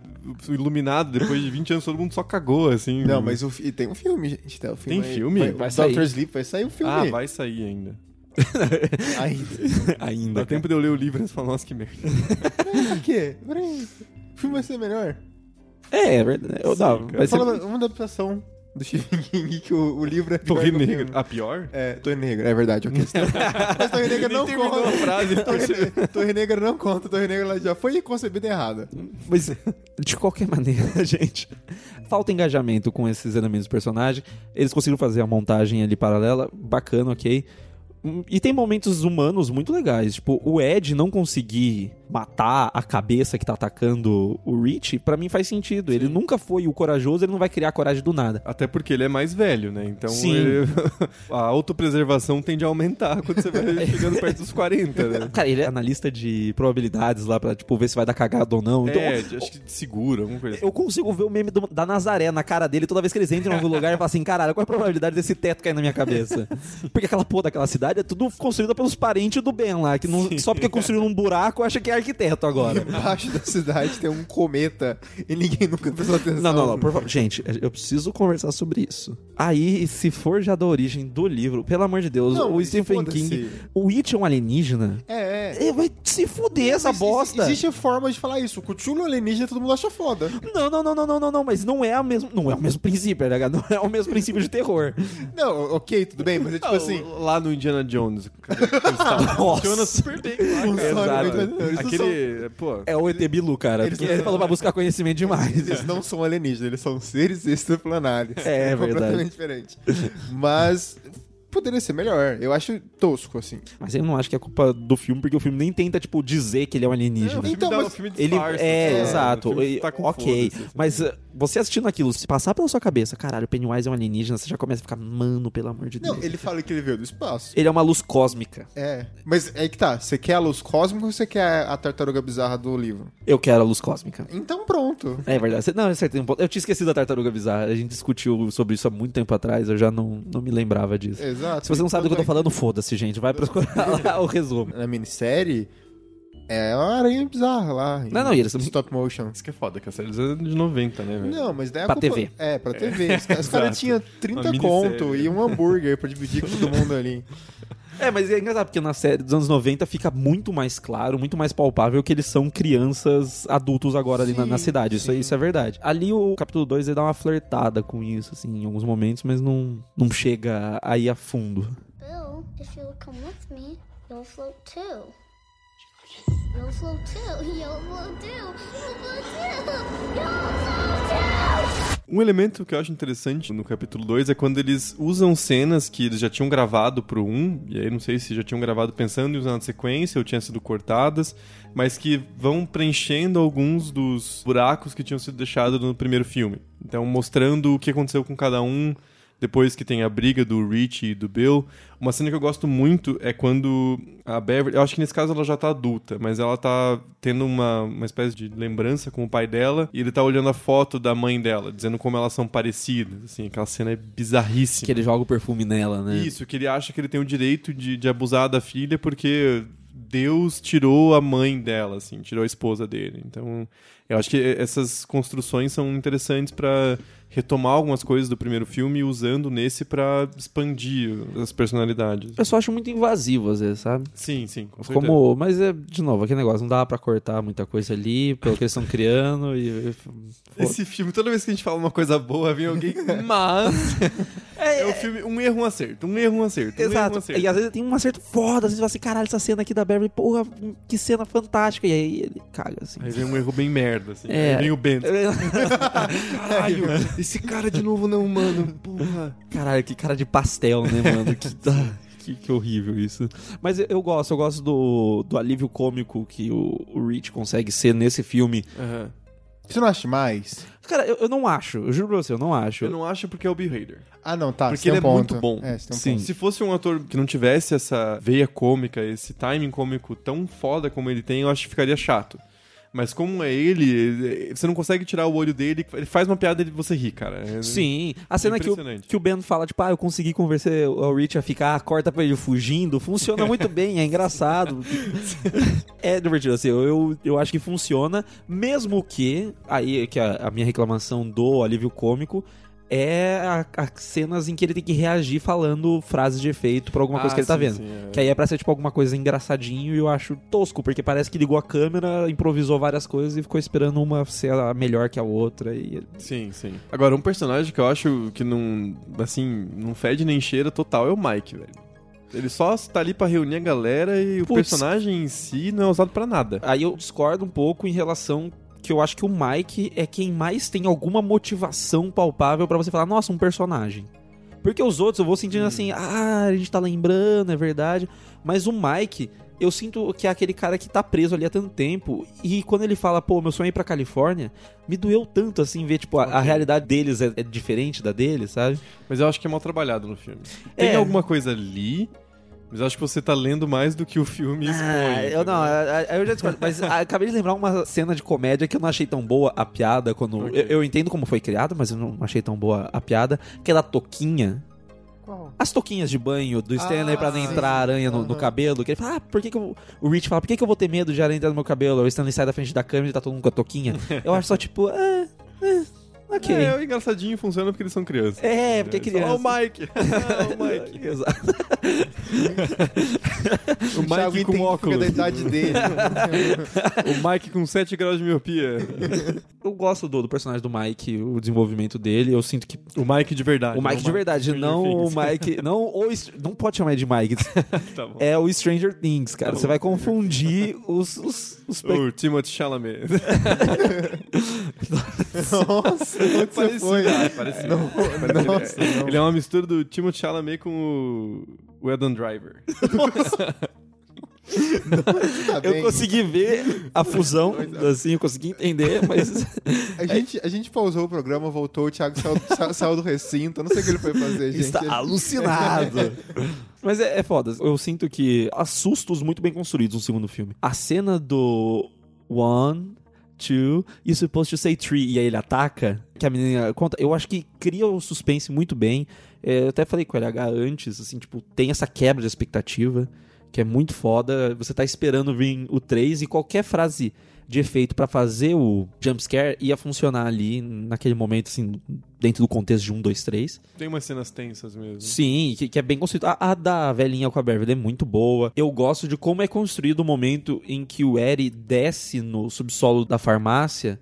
C: o Iluminado depois de 20 anos, todo mundo só cagou, assim.
A: Não, mas o, e tem um filme, gente. Tem, um filme
C: Tem
A: aí.
C: filme?
A: Vai,
B: Vai sair.
A: Sleep vai sair o filme.
C: Ah, vai sair ainda.
A: Ainda.
B: Ainda.
C: Dá tempo de eu ler o livro e falar, nossa, que merda.
A: Por quê? Peraí. O filme vai ser melhor.
B: É, é verdade. Eu,
C: cara.
B: vai ser...
A: Uma adaptação do Stephen King que o, o livro é pior
C: Torre Negra. A pior?
A: É, Torre Negra, é verdade, ok. Mas Torre Negra não conta.
C: a frase,
A: Torre, Torre Negra não conta, Torre Negra ela já foi concebida errada.
B: Mas, de qualquer maneira, gente, falta engajamento com esses elementos do personagem. Eles conseguiram fazer a montagem ali paralela, bacana, ok. E tem momentos humanos muito legais. Tipo, o Ed não conseguir matar a cabeça que tá atacando o Rich, pra mim faz sentido. Ele nunca foi o corajoso, ele não vai criar coragem do nada.
C: Até porque ele é mais velho, né? Então
B: Sim.
C: ele- a autopreservação tende a aumentar quando você vai chegando perto dos 40, né?
B: Cara, ele é analista de probabilidades lá pra, tipo, ver se vai dar cagada ou não. Então,
C: é, acho que de seguro, alguma coisa assim.
B: Eu consigo ver o meme do- da Nazaré na cara dele toda vez que eles entram em algum lugar e falam assim: caralho, qual é a probabilidade desse teto cair na minha cabeça? Porque aquela porra daquela cidade é tudo construída pelos parentes do Ben lá, que não- só porque construíram um buraco acha que é arquiteto agora.
A: Embaixo da cidade tem um cometa e ninguém nunca prestou atenção.
B: Não, não, não, por favor. Gente, eu preciso conversar sobre isso. Aí, se for já da origem do livro, pelo amor de Deus,
A: Não,
B: o Stephen. King. O It é um alienígena?
A: É, é.
B: Vai se fuder essa bosta.
A: Existe forma de falar isso. O Cthulhu alienígena todo mundo acha foda.
B: Não, não, não, não, não, não, não, mas não é, a mesmo, não é o mesmo princípio, né? Não é o mesmo princípio de terror.
A: Não, ok, tudo bem, mas é tipo assim.
C: Lá no Indiana Jones. cara, Funciona super bem.
B: Exato.
A: Não são-
C: Aquele. Pô.
B: É o ET Bilu, cara.
A: Eles não-
B: ele falou pra buscar conhecimento demais.
A: Eles não são alienígenas, eles são seres extraplanários.
B: É, é
A: completamente diferente. Mas poderia ser melhor. Eu acho tosco, assim.
B: Mas eu não acho que é culpa do filme, porque o filme nem tenta, tipo, dizer que ele é um alienígena.
C: o filme
A: Então,
C: dá-
A: mas
C: o filme
B: Ele é,
C: sabe?
B: exato.
C: O filme tá
B: ok.
C: foda-se, assim.
B: Mas uh, você assistindo aquilo, se passar pela sua cabeça, caralho, Pennywise é um alienígena, você já começa a ficar, mano, pelo amor de Deus.
A: Não, ele fala que ele veio do espaço.
B: Ele é uma luz cósmica.
A: É. Mas é que tá. Você quer a luz cósmica ou você quer a tartaruga bizarra do livro?
B: Eu quero a luz cósmica.
A: Então pronto.
B: É verdade. Você- Não, você tem um ponto. Eu tinha esquecido da tartaruga bizarra. A gente discutiu sobre isso há muito tempo atrás. Eu já não, não me lembrava disso.
A: Exato.
B: Se você não sabe do que eu tô falando, foda-se, gente. Vai procurar lá o resumo.
A: Na minissérie, é uma aranha bizarra lá. em
B: Não, não, e eles são-
A: Stop motion.
C: Isso que é foda, que a série é de 90, né, velho?
A: Não, mas daí a
B: Pra
A: culpa-
B: TV.
A: É, pra TV. Os caras os caras tinham 30
C: Uma
A: conto e um hambúrguer pra dividir com todo mundo ali.
B: É, mas é engraçado, porque na série dos anos 90 fica muito mais claro, muito mais palpável que eles são crianças adultos agora ali na, na
A: Sim,
B: cidade. Isso,
A: sim.
B: isso é verdade. Ali o capítulo 2 ele dá uma flertada com isso, assim, em alguns momentos, mas não, não chega aí a fundo.
E: Bill, if you'll come with me, you'll float too.
C: Um elemento que eu acho interessante no capítulo 2 é quando eles usam cenas que eles já tinham gravado pro 1, e aí não sei se já tinham gravado pensando em usar na sequência ou tinham sido cortadas, mas que vão preenchendo alguns dos buracos que tinham sido deixados no primeiro filme. Então, mostrando o que aconteceu com cada um depois que tem a briga do Rich e do Bill. Uma cena que eu gosto muito é quando a Beverly, eu acho que nesse caso ela já tá adulta, mas ela tá tendo uma, uma espécie de lembrança com o pai dela e ele tá olhando a foto da mãe dela, dizendo como elas são parecidas, assim, aquela cena é bizarríssima.
B: Que ele joga o perfume nela, né?
C: Isso, que ele acha que ele tem o direito de, de abusar da filha porque Deus tirou a mãe dela, assim, tirou a esposa dele. Então, eu acho que essas construções são interessantes pra retomar algumas coisas do primeiro filme usando nesse pra expandir as personalidades.
B: Eu só acho muito invasivo, às vezes, sabe?
C: Sim, sim, com certeza.
B: Como, mas é, de novo, aquele negócio, não dá pra cortar muita coisa ali, pelo que eles estão criando e...
C: Esse filme, toda vez que a gente fala uma coisa boa, vem alguém. Mas. é, o filme, um erro, um acerto. Um erro, um acerto. Um erro, um
B: Exato.
C: acerto.
B: E às vezes tem um acerto foda, às vezes você fala assim, caralho, essa cena aqui da Beverly, porra, que cena fantástica. E aí ele caga, assim.
C: Aí vem um erro bem merda, assim.
B: É.
C: Aí vem o Bento. Caralho, esse cara de novo não, mano. Porra.
B: Caralho, que cara de pastel, né, mano? Que, que, que horrível isso. Mas eu, eu gosto, eu gosto do, do alívio cômico que o, o Rich consegue ser nesse filme.
C: Aham.
A: Você não acha demais?
B: Cara, eu, eu não acho, eu juro pra você, eu não acho.
C: Eu não acho porque é o Bill Hader.
A: Ah, não, tá.
C: Porque ele
A: um
C: é
A: ponto.
C: muito bom.
A: É, você tem um
B: Sim.
A: ponto.
C: Se fosse um ator que não tivesse essa veia cômica, esse timing cômico tão foda como ele tem, eu acho que ficaria chato. Mas como é ele, você não consegue tirar o olho dele, ele faz uma piada e você ri, cara. É-
B: Sim, a cena que o, que o Ben fala, tipo, ah, eu consegui convencer o Rich a ficar, corta pra ele fugindo, funciona muito bem, é engraçado. é divertido, assim, eu, eu, eu acho que funciona, mesmo que, aí que a, a minha reclamação do alívio cômico é a- as cenas em que ele tem que reagir falando frases de efeito pra alguma coisa
C: Ah,
B: que ele tá vendo.
C: sim, é.
B: Que aí é pra ser, tipo, alguma coisa engraçadinho e eu acho tosco, porque parece que ligou a câmera, improvisou várias coisas e ficou esperando uma ser a melhor que a outra e...
C: Sim, sim. Agora, um personagem que eu acho que não, assim, não fede nem cheira total é o Mike, velho. Ele só tá ali pra reunir a galera e o
B: Putz.
C: personagem em si não é usado pra nada.
B: Aí eu discordo um pouco em relação que eu acho que o Mike é quem mais tem alguma motivação palpável pra você falar, nossa, um personagem. Porque os outros eu vou sentindo assim, ah, a gente tá lembrando, é verdade. Mas o Mike, eu sinto que é aquele cara que tá preso ali há tanto tempo. E quando ele fala, pô, meu sonho é ir pra Califórnia, me doeu tanto assim ver, tipo, a, a
C: Ok.
B: realidade deles é, é diferente da deles, sabe?
C: Mas eu acho que é mal trabalhado no filme. Tem
B: É.
C: alguma coisa ali, mas eu acho que você tá lendo mais do que o filme expõe.
B: Ah, eu não, a- eu já discordo. Mas acabei de lembrar uma cena de comédia que eu não achei tão boa a piada quando.
C: Ok.
B: Eu, eu entendo como foi criada, mas eu não achei tão boa a piada. Que é toquinha.
A: Qual?
B: As toquinhas de banho do Stanley
A: Ah,
B: pra não
A: sim.
B: entrar aranha no, no cabelo. Que ele fala, ah, por que, que eu. O Rich fala, por que, que eu vou ter medo de aranha entrar no meu cabelo? O Stanley sai da frente da câmera e tá todo mundo com a toquinha. Eu acho só tipo, é. é ok.
C: É, o engraçadinho funciona porque eles são crianças.
B: É, porque é criança.
C: Ó, o Mike. Ó, o Mike.
B: Exato.
C: O Mike com óculos.
A: da idade dele.
C: O Mike com 7 graus de miopia.
B: Eu gosto do, do personagem do Mike, o desenvolvimento dele. Eu sinto que
C: O Mike de verdade.
B: O Mike de verdade,
C: Stranger
B: não o. Mike. Não, o, não pode chamar ele de Mike.
C: Tá bom.
B: É o Stranger Things, cara. Você vai confundir os. os, os pe-
C: O Timothy Chalamet.
A: Nossa, onde você foi?
C: ah.
A: Não, nossa,
C: ele, é,
A: não.
C: ele é uma mistura do Timothy Chalamet com o, o Adam Driver.
A: Tá
B: Eu
A: bem.
B: consegui ver a fusão, assim, eu consegui entender, mas.
A: A gente, a gente pausou o programa, voltou, o Thiago saiu, sa- saiu do recinto. Eu não sei o que ele foi fazer, gente.
B: Está alucinado. Mas é, é foda. Eu sinto que há sustos muito bem construídos no segundo filme. A cena do One two, you're supposed to say three. E aí ele ataca, que a menina conta. Eu acho que cria o suspense muito bem. É, eu até falei com o LH antes, assim, tipo, tem essa quebra de expectativa, que é muito foda. Você tá esperando vir o 3 e qualquer frase de efeito pra fazer o jumpscare ia funcionar ali naquele momento, assim, dentro do contexto de 1, 2, 3.
C: Tem umas cenas tensas mesmo.
B: Sim, que, que é bem construído. A, a da velhinha com a Beverly é muito boa. Eu gosto de como é construído o momento em que o Eri desce no subsolo da farmácia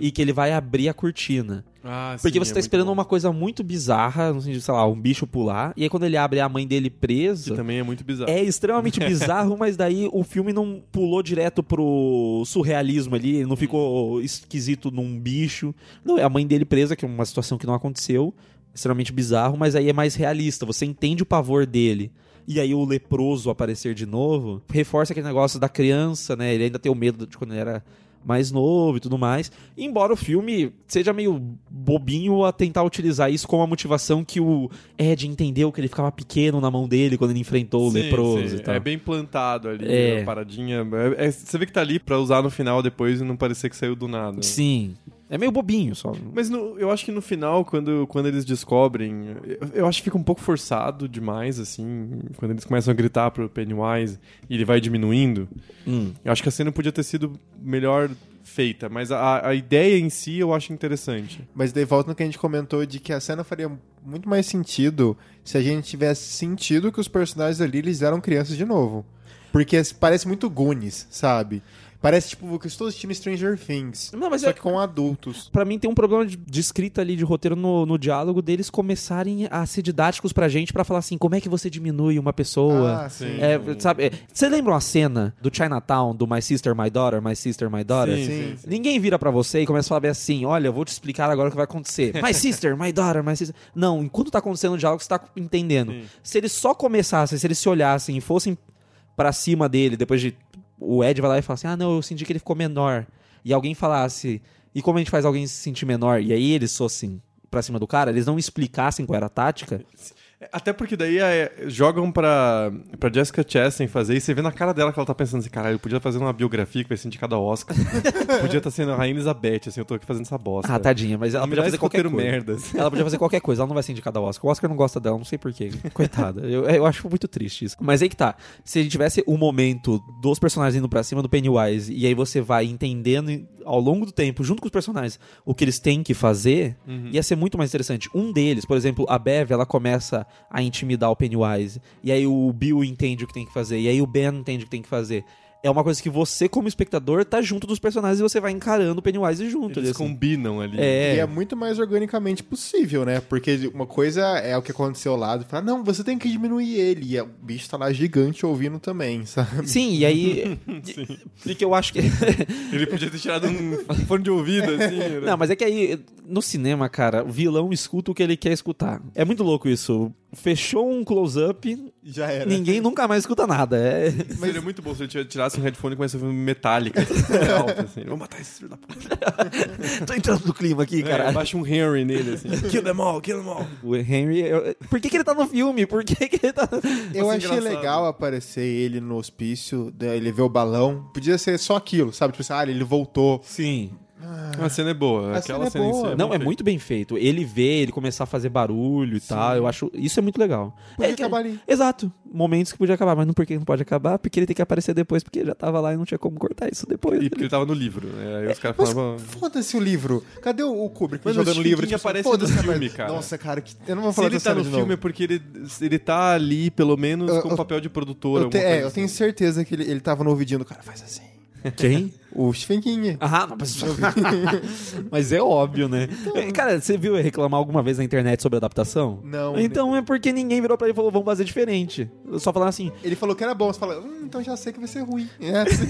B: e que ele vai abrir a cortina.
C: Ah, sim,
B: Porque você
C: é
B: tá
C: muito
B: esperando
C: bom.
B: uma coisa muito bizarra, no sentido, sei lá, um bicho pular, e aí quando ele abre a mãe dele presa.
C: Que também é muito bizarro.
B: É extremamente bizarro, mas daí o filme não pulou direto pro surrealismo ali, não ficou esquisito num bicho. Não, é a mãe dele presa, que é uma situação que não aconteceu, extremamente bizarro, mas aí é mais realista, você entende o pavor dele. E aí o leproso aparecer de novo, reforça aquele negócio da criança, né? Ele ainda tem o medo de quando ele era mais novo e tudo mais. Embora o filme seja meio bobinho a tentar utilizar isso como a motivação que o Ed entendeu que ele ficava pequeno na mão dele quando ele enfrentou o
C: Sim,
B: leproso
C: sim.
B: e tal.
C: É bem plantado ali,
B: É.
C: a paradinha. É- é- você vê que tá ali pra usar no final depois e não parecer que saiu do nada.
B: Sim. É meio bobinho só.
C: Mas no- eu acho que no final, quando, quando eles descobrem, eu, eu acho que fica um pouco forçado demais, assim, quando eles começam a gritar pro Pennywise e ele vai diminuindo.
B: Hum.
C: Eu acho que a cena podia ter sido melhor feita, mas a, a ideia em si eu acho interessante.
A: Mas daí volta no que a gente comentou de que a cena faria muito mais sentido se a gente tivesse sentido que os personagens ali eles eram crianças de novo. Porque parece muito Goonies, sabe? Parece tipo o que estou assistindo Stranger Things.
B: Não, mas
A: só
B: é-
A: que com adultos.
B: Pra mim tem um problema de, de escrita ali, de roteiro no, no diálogo deles começarem a ser didáticos pra gente pra falar assim, como é que você diminui uma pessoa?
A: Ah, sim.
B: É, sabe, é, você lembra uma cena do Chinatown, do My Sister, My Daughter, My Sister, My Daughter?
C: Sim,
A: Sim.
C: sim.
B: Ninguém vira pra você e começa a falar assim: olha, eu vou te explicar agora o que vai acontecer. My sister, my daughter, my sister. Não, enquanto tá acontecendo o diálogo, você tá entendendo. Se eles só começassem, se eles se olhassem e fossem pra cima dele, depois de. O Ed vai lá e fala assim: ah, não, eu senti que ele ficou menor. E alguém falasse: e como a gente faz alguém se sentir menor? E aí eles fossem pra cima do cara, eles não explicassem qual era a tática.
C: Até porque daí é, jogam pra, pra Jessica Chastain fazer e você vê na cara dela que ela tá pensando assim, caralho, eu podia fazer uma biografia que vai ser indicada ao Oscar. podia estar sendo a Rainha Elizabeth, assim, eu tô aqui fazendo essa bosta.
B: Ah, tadinha, mas ela podia fazer qualquer coisa.
C: merda. assim.
B: Ela podia fazer qualquer coisa, ela não vai ser indicada ao Oscar. O Oscar não gosta dela, não sei porquê. Coitada. Eu, eu acho muito triste isso. Mas aí que tá. Se a gente tivesse o momento dos personagens indo pra cima do Pennywise, e aí você vai entendendo ao longo do tempo, junto com os personagens, o que eles têm que fazer, ia ser muito mais interessante. Um deles, por exemplo, a Bev, ela começa a intimidar o Pennywise. E aí o Bill entende o que tem que fazer. E aí o Ben entende o que tem que fazer. É uma coisa que você, como espectador, tá junto dos personagens e você vai encarando o Pennywise junto.
C: Eles
B: ali, assim.
C: combinam ali.
B: É.
A: E é muito mais organicamente possível, né? Porque uma coisa é o que aconteceu lá, e falar, não, você tem que diminuir ele. E o bicho tá lá gigante ouvindo também, sabe?
B: Sim, e aí. Porque eu acho que.
C: Ele podia ter tirado um fone de ouvido, assim. né?
B: Não, mas é que aí, no cinema, cara, o vilão escuta o que ele quer escutar. É muito louco isso. Fechou um close-up,
A: Já era.
B: ninguém nunca mais escuta nada. É...
C: Seria muito bom se ele tirasse um headphone e começasse a ouvir metálica. alto, assim. Vou matar esse filho da puta.
B: Tô entrando no clima aqui,
C: É,
B: cara.
C: baixa um Henry nele, assim. Kill them all, kill them all.
B: O Henry. eu- Por que, que ele tá no filme? Por que, que ele tá.
A: Eu
C: Nossa,
A: achei
C: engraçado.
A: legal aparecer ele no hospício, daí ele vê o balão. Podia ser só aquilo, sabe? Tipo assim, ah, ele voltou.
B: Sim.
C: A cena é boa.
A: A
C: Aquela
A: cena é
C: cena, em
A: boa.
C: si
B: Não, é
C: feita.
B: muito bem feito. Ele vê, ele começar a fazer barulho e tal. Eu acho. Isso é muito legal.
A: Podia
B: é que-
A: acabar ali.
B: Exato. Momentos que podia acabar, mas não porque não pode acabar, porque ele tem que aparecer depois, porque ele já tava lá e não tinha como cortar isso depois.
C: E porque ele tava no livro. né? Aí os caras
A: Mas
C: falavam.
A: foda-se o livro. Cadê o o Kubrick
C: Mas o
A: jogando
C: Stephen
A: livro?
C: King
A: Tipo,
C: aparece no filme, cara.
A: Nossa, cara, que... eu não vou
C: Se
A: falar
C: ele
A: dessa
C: tá no
A: cena
C: filme é
A: novo.
C: porque ele, ele tá ali, pelo menos,
A: Eu-
C: com
A: eu-
C: papel de produtor.
A: Eu, te- é,
C: coisa
A: eu tenho
C: assim.
A: certeza que ele, ele tava no ouvidinho do cara, faz assim.
B: Quem?
A: O Stephen King.
B: Ah, mas... mas é óbvio, né? É, Cara, você viu eu reclamar alguma vez na internet sobre adaptação?
A: Não.
B: Então é porque ninguém virou pra ele e falou, vamos fazer diferente. Só falaram assim,
A: Ele falou que era bom, você fala, hum, então já sei que vai ser ruim. É, assim.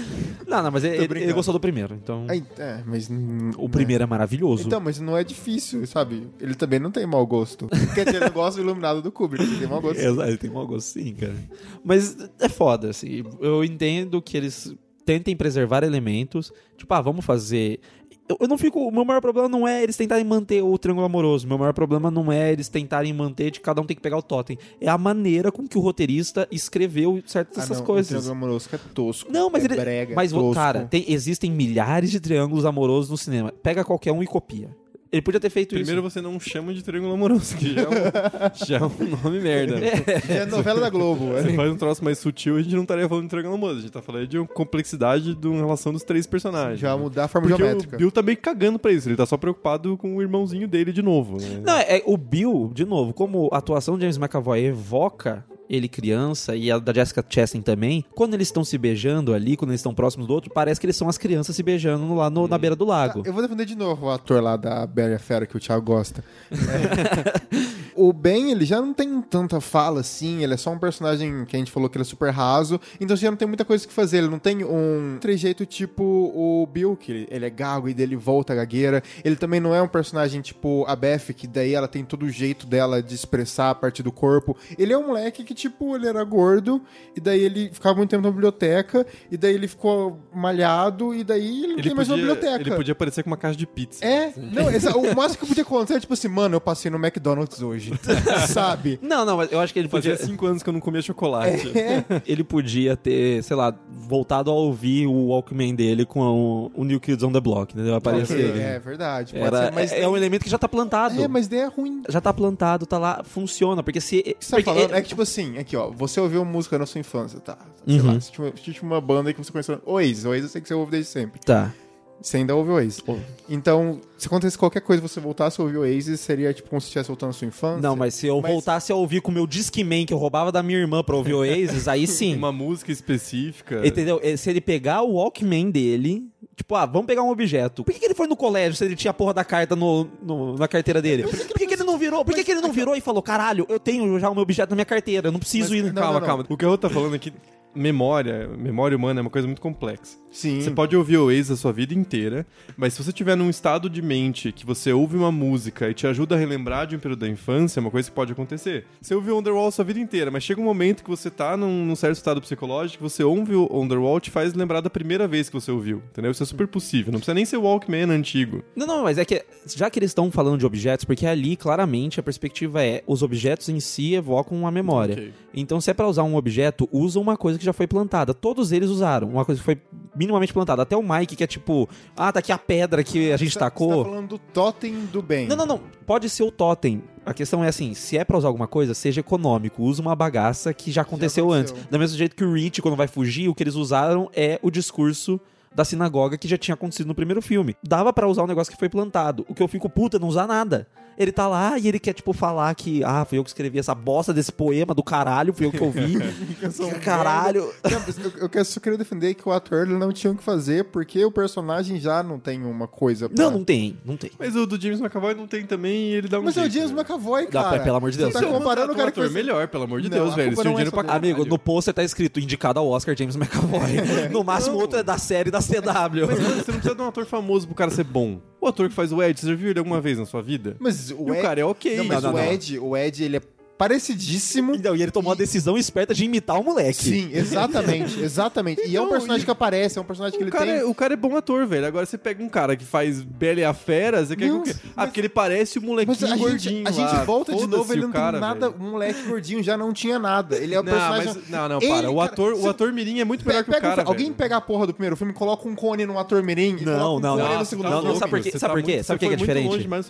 B: não, não, mas ele, ele gostou do primeiro, então...
A: Aí, é, mas...
B: O primeiro é maravilhoso.
A: Então, mas não é difícil, sabe? Ele também não tem mau gosto. Quer dizer, ele não gosta do Iluminado do Kubrick, ele tem mau gosto.
B: Exato, ele tem mau gosto sim, cara. Mas é foda, assim. Eu entendo que eles tentem preservar elementos. Tipo, ah, vamos fazer. eu, eu não fico. O meu maior problema não é eles tentarem manter o triângulo amoroso. O meu maior problema não é eles tentarem manter de cada um tem que pegar o totem. É a maneira com que o roteirista escreveu certas
A: Ah,
B: essas
A: não, O
B: coisas.
A: Triângulo Amoroso que é tosco.
B: Não, mas
A: é
B: ele.
A: brega,
B: mas,
A: tosco.
B: cara, tem- existem milhares de triângulos amorosos no cinema. Pega qualquer um e copia. Ele podia ter feito
C: Primeiro
B: isso.
C: você não chama de triângulo amoroso, que já é um, já é um nome merda.
A: É novela da Globo.
C: Você
A: é.
C: faz um troço mais sutil, a gente não estaria falando de triângulo amoroso. A gente tá falando de uma complexidade de uma relação dos três personagens.
A: Já mudar a forma
C: Porque
A: geométrica.
C: o Bill tá meio cagando pra isso. Ele tá só preocupado com o irmãozinho dele de novo. Né?
B: Não, é, é o Bill, de novo, como a atuação de James McAvoy evoca ele criança e a da Jessica Chastain também, quando eles estão se beijando ali, quando eles estão próximos do outro, parece que eles são as crianças se beijando lá no- na beira do lago.
A: Eu vou defender de novo o ator lá da a Fera que o Thiago gosta. É. o Ben, ele já não tem tanta fala assim, ele é só um personagem que a gente falou que ele é super raso, então você já não tem muita coisa que fazer. Ele não tem um trejeito tipo o Bill, que ele, é gago e dele volta a gagueira. Ele também não é um personagem tipo a Beth, que daí ela tem todo o jeito dela de expressar a partir do corpo. Ele é um moleque que, tipo, ele era gordo, e daí ele ficava muito tempo na biblioteca, e daí ele ficou malhado, e daí ele não tem mais uma biblioteca.
C: ele podia parecer com uma caixa de pizza.
A: É, não, exa- o máximo que podia acontecer é tipo assim, mano, eu passei no McDonald's hoje, sabe?
B: Não, não, mas eu acho que ele
C: Fazia
B: podia.
C: cinco anos que eu não comia chocolate.
B: Ele podia ter, sei lá, voltado a ouvir o Walkman dele com o, o New Kids on the Block, entendeu? Aparecer.
A: Ok, é verdade.
B: Era,
A: ser, mas
B: é, é um elemento que já tá plantado.
A: é, mas daí é ruim.
B: Já tá plantado, tá lá, funciona. Porque se.
A: O que você tá
B: porque
A: falando é que, tipo assim, aqui, ó, você ouviu música na sua infância, tá? Sei
B: Uhum.
A: lá, você tinha, uma banda aí que você conheceu. Oasis, Oasis eu sei que você ouve desde sempre.
B: Tá.
A: Você ainda ouve Oasis.
B: Ouve.
A: Então, se acontecesse qualquer coisa e você voltasse a ouvir Oasis, seria tipo como se estivesse voltando à sua infância?
B: Não, mas se eu
A: Mas-
B: voltasse a ouvir com o meu Discman que eu roubava da minha irmã pra ouvir Oasis, aí sim.
C: Uma música específica.
B: Entendeu? Se ele pegar o Walkman dele, tipo, ah, vamos pegar um objeto. Por que, que ele foi no colégio se ele tinha a porra da carta no, no- na carteira dele? Por, que, que ele não virou? Por que, que ele não virou e falou, caralho, eu tenho já o meu objeto na minha carteira, eu não preciso ir.
A: Não,
C: calma,
A: não, não.
C: calma. O que eu tá falando aqui, memória, memória humana é uma coisa muito complexa.
A: Sim.
C: Você pode ouvir o Oasis a sua vida inteira, mas se você tiver num estado de mente que você ouve uma música e te ajuda a relembrar de um período da infância, é uma coisa que pode acontecer. Você ouviu Underwall a sua vida inteira, mas chega um momento que você tá num, num certo estado psicológico, você ouve o Underwall te faz lembrar da primeira vez que você ouviu, entendeu? Isso é super possível. Não precisa nem ser o Walkman antigo.
B: Não, não, mas é que já que eles estão falando de objetos, porque ali claramente a perspectiva é os objetos em si evocam uma memória.
C: Ok.
B: Então, se é pra usar um objeto, usa uma coisa que já foi plantada. Todos eles usaram uma coisa que foi minimamente plantada. Até o Mike, que é tipo, ah, tá aqui a pedra que a gente
A: Você tá-
B: tacou.
A: Você tá falando do totem do bem.
B: Não, não, não. Pode ser o totem. A questão é assim, se é pra usar alguma coisa, seja econômico. Usa uma bagaça que já aconteceu,
A: aconteceu.
B: antes. Do mesmo jeito que o Rich, quando vai fugir, o que eles usaram é o discurso da sinagoga que já tinha acontecido no primeiro filme. Dava pra usar um negócio que foi plantado. O que eu fico puta é não usar nada. Ele tá lá e ele quer, tipo, falar que, ah, fui eu que escrevi essa bosta desse poema do caralho, fui eu que ouvi.
A: Um
B: caralho.
A: Não, eu, eu só queria defender que o ator ele não tinha o que fazer, porque o personagem já não tem uma coisa pra...
B: Não, não tem, não tem.
C: Mas o do James McAvoy não tem também e ele dá um
A: Mas é o
C: jeito,
A: James
C: né?
A: McAvoy,
B: Dá
A: cara.
B: pra- pelo amor de Deus.
A: Você tá comparando o cara que
C: ator
A: fez...
C: melhor, pelo amor de
A: Não,
C: Deus, velho.
A: não é
C: pra.
B: Amigo, no pôster tá escrito indicado ao Oscar James McAvoy. No máximo, outro é da série da CW.
C: Mas mano, você não precisa de um ator famoso pro cara ser bom. O ator que faz o Ed, você já viu ele alguma vez na sua vida?
A: Mas o,
C: o
A: Ed...
C: cara é ok.
A: Não, mas
B: Não, não,
A: o. Ed, o Ed, ele é parecidíssimo.
B: Então, e ele tomou a decisão esperta de imitar o moleque.
A: Sim, exatamente, exatamente. e é um
C: Então,
A: personagem
C: e-
A: que aparece, é um personagem que
C: O
A: ele
C: cara,
A: tem...
C: é, o cara é bom ator, velho. Agora você pega um cara que faz Bela e a Fera, você quer
A: Não,
C: que o
A: mas-
C: Ah, porque ele parece o molequinho
A: Mas a gente,
C: gordinho
A: a gente volta de novo, ele
C: o
A: não
C: cara,
A: tem nada.
C: velho.
A: Um moleque gordinho já não tinha nada. Ele é o
C: Não,
A: personagem.
C: mas, não, não,
A: Ele,
C: para. O
A: cara,
C: ator,
A: se-
C: o ator Mirim é muito melhor que o
A: Pega um-
C: cara,
A: alguém pega a porra do primeiro filme, coloca um cone num ator mirim e
B: Não, não, não.
A: no segundo
B: Não, sabe por quê? Sabe
C: tá
B: por quê? Sabe por que é diferente?
C: no.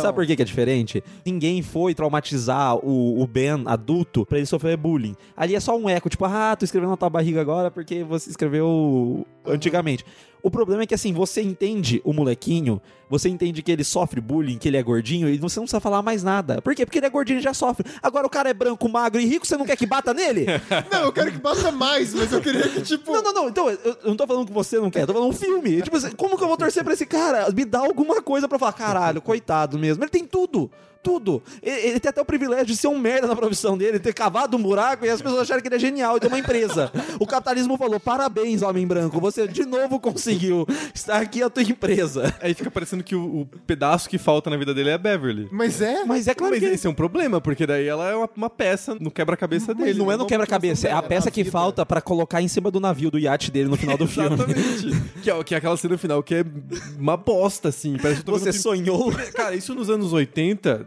B: Sabe por que que é diferente? Ninguém foi traumatizar o, o Ben adulto pra ele sofrer bullying. Ali é só um eco, tipo, ah, tu escreveu na tua barriga agora porque você escreveu antigamente. O problema é que assim, você entende o molequinho, você entende que ele sofre bullying, que ele é gordinho, e você não precisa falar mais nada. Por quê? Porque ele é gordinho e já sofre. Agora o cara é branco, magro e rico, você não quer que bata nele?
A: Não, eu quero que bata mais, mas eu queria que, tipo.
B: Não, não, não. Então, eu, eu não tô falando que você não quer, eu tô falando um filme. Tipo assim, como que eu vou torcer pra esse cara? Me dá alguma coisa pra falar, caralho, coitado mesmo. Ele tem tudo tudo. Ele, ele tem até o privilégio de ser um merda na profissão dele, ter cavado um buraco e as pessoas acharam que ele é genial e tem uma empresa. O capitalismo falou: parabéns, homem branco, você de novo conseguiu. Está aqui a tua empresa.
C: Aí fica parecendo que o, o pedaço que falta na vida dele é a Beverly.
A: Mas é,
B: Mas é claro
C: Mas
B: que
C: esse é um problema, porque daí ela é uma, uma peça no quebra-cabeça dele.
B: não é no quebra-cabeça, é a peça que
A: vida.
B: falta pra colocar em cima do navio do iate dele no final do filme.
C: Exatamente. que, é, que é aquela cena final que é uma bosta, assim. Parece que
B: Você
C: filme-
B: sonhou.
C: Cara, isso nos anos 80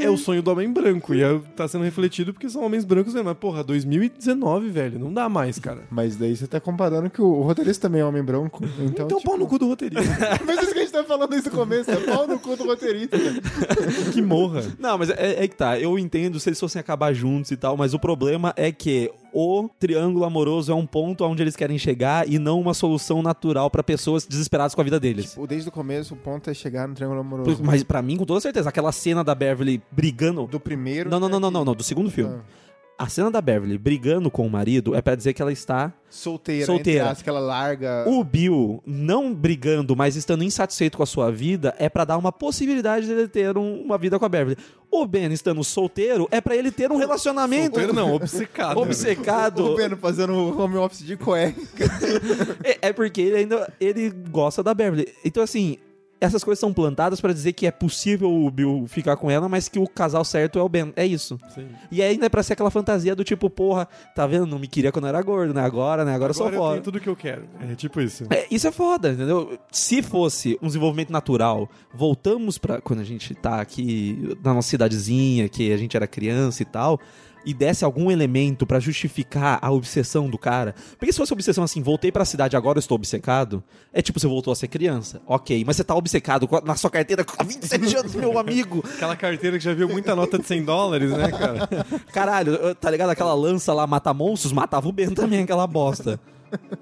C: é o sonho do homem branco. E é- tá sendo refletido porque são homens brancos mesmo. Mas, porra, 2019, velho. Não dá mais, cara.
A: Mas daí você tá comparando que o, o roteirista também é homem branco. Então,
C: Então,
A: tipo...
C: pau no cu do roteirista.
A: Mas isso que a gente tá falando desde o começo, é pau no cu do roteirista.
C: que morra.
B: Não, mas é, é que tá. Eu entendo se eles fossem acabar juntos e tal, mas o problema é que o triângulo amoroso é um ponto onde eles querem chegar e não uma solução natural pra pessoas desesperadas com a vida deles.
A: Tipo, desde o começo, o ponto é chegar no Triângulo Amoroso.
B: Mas pra mim, com toda certeza, aquela cena da Beverly brigando.
A: Do primeiro...
B: Não, não, não,
A: até
B: não, não,
A: aqui.
B: não, do segundo filme.
A: Ah.
B: A cena da Beverly brigando com o marido é pra dizer que ela está.
A: Solteira,
B: Solteira.
A: entre que ela larga...
B: O Bill não brigando, mas estando insatisfeito com a sua vida, é pra dar uma possibilidade dele ter um- uma vida com a Beverly. O Ben estando solteiro é pra ele ter um relacionamento
C: Solteiro não, obcecado.
B: obcecado.
A: O Beno fazendo home office de cueca.
B: É, é porque ele ainda ele gosta da Beverly. Então, assim, essas coisas são plantadas pra dizer que é possível o Bill ficar com ela, mas que o casal certo é o Ben. É isso.
C: Sim.
B: E ainda é pra ser aquela fantasia do tipo, porra, tá vendo? Não me queria quando eu era gordo, né? Agora, né? Agora, eu sou
C: Agora eu
B: foda.
C: tenho tudo que eu quero. É tipo isso.
B: É, isso é foda, entendeu? Se fosse um desenvolvimento natural, voltamos pra quando a gente tá aqui na nossa cidadezinha, que a gente era criança e tal, e desse algum elemento pra justificar a obsessão do cara. Porque se fosse obsessão assim, voltei pra cidade, agora eu estou obcecado, é tipo, você voltou a ser criança. Ok, mas você tá obcecado com a- na sua carteira há 27 anos, meu amigo.
C: Aquela carteira que já viu muita nota de 100 dólares, né, cara?
B: Caralho, tá ligado? Aquela lança lá, mata monstros, matava o Ben também, aquela bosta.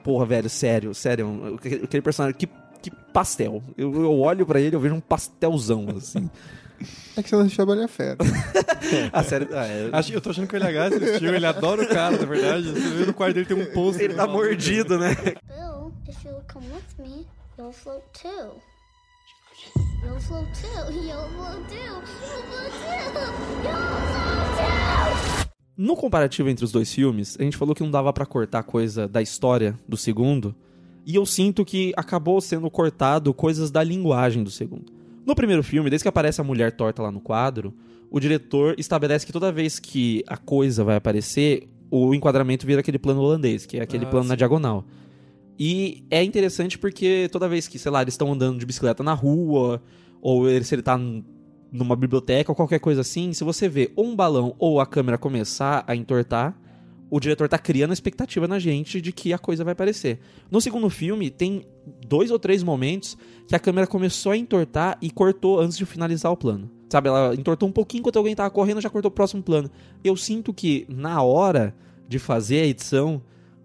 B: Porra, velho, sério, sério. Aquele personagem, que, que pastel. Eu, eu olho pra ele, eu vejo um pastelzão, assim.
A: É que você não assistiu a Bela e a Fera.
B: Ah, sério. é-
C: Acho, eu tô achando que o LH assistiu, ele adora o cara, na verdade. Você vê no quarto dele tem um pôster.
B: Ele tá mordido, né?
E: Bill, if you'll come with me, you'll float too. You'll float too. You'll float too. You'll float too. You'll float too.
B: No comparativo entre os dois filmes, a gente falou que não dava pra cortar coisa da história do segundo, e eu sinto que acabou sendo cortado coisas da linguagem do segundo. No primeiro filme, desde que aparece a mulher torta lá no quadro, o diretor estabelece que toda vez que a coisa vai aparecer, o enquadramento vira aquele plano holandês, que é aquele
C: Ah,
B: plano na
C: sim.
B: diagonal. E é interessante porque toda vez que, sei lá, eles estão andando de bicicleta na rua, ou ele- se ele tá numa biblioteca ou qualquer coisa assim, se você vê ou um balão ou a câmera começar a entortar, o diretor tá criando expectativa na gente de que a coisa vai aparecer. No segundo filme, tem dois ou três momentos que a câmera começou a entortar e cortou antes de finalizar o plano. Sabe, ela entortou um pouquinho enquanto alguém tava correndo, já cortou o próximo plano. Eu sinto que na hora de fazer a edição,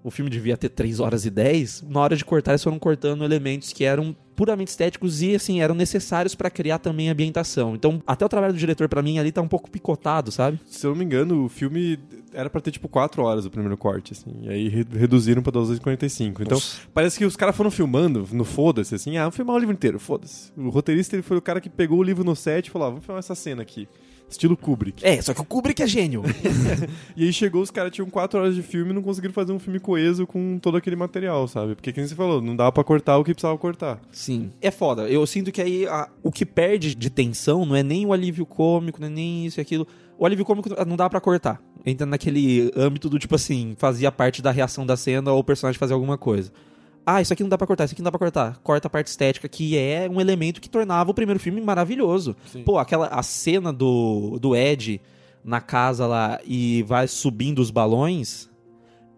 B: o filme devia ter 3 horas e 10, na hora de cortar eles foram cortando elementos que eram puramente estéticos e assim, eram necessários pra criar também ambientação. Então, até o trabalho do diretor pra mim ali tá um pouco picotado, sabe?
C: Se eu não me engano, o filme era pra ter tipo 4 horas o primeiro corte, assim. E aí re- reduziram pra 2 horas e 45. Então, parece que os caras foram filmando no foda-se, assim. Ah, vamos filmar o livro inteiro, foda-se. O roteirista ele foi o cara que pegou o livro no set e falou: ah, vamos filmar essa cena aqui. Estilo Kubrick.
B: É, só que o Kubrick é gênio.
C: E aí chegou, os caras tinham 4 horas de filme e não conseguiram fazer um filme coeso com todo aquele material, sabe? Porque, como você falou, não dava pra cortar o que precisava cortar.
B: Sim. É foda. Eu sinto que aí a- o que perde de tensão não é nem o alívio cômico, não é nem isso e aquilo. O alívio cômico não dá pra cortar. Entra naquele âmbito do tipo assim, fazia parte da reação da cena ou o personagem fazer alguma coisa. Ah, isso aqui não dá pra cortar, isso aqui não dá pra cortar. Corta a parte estética, que é um elemento que tornava o primeiro filme maravilhoso.
C: Sim.
B: Pô, aquela a cena do, do Ed na casa lá e vai subindo os balões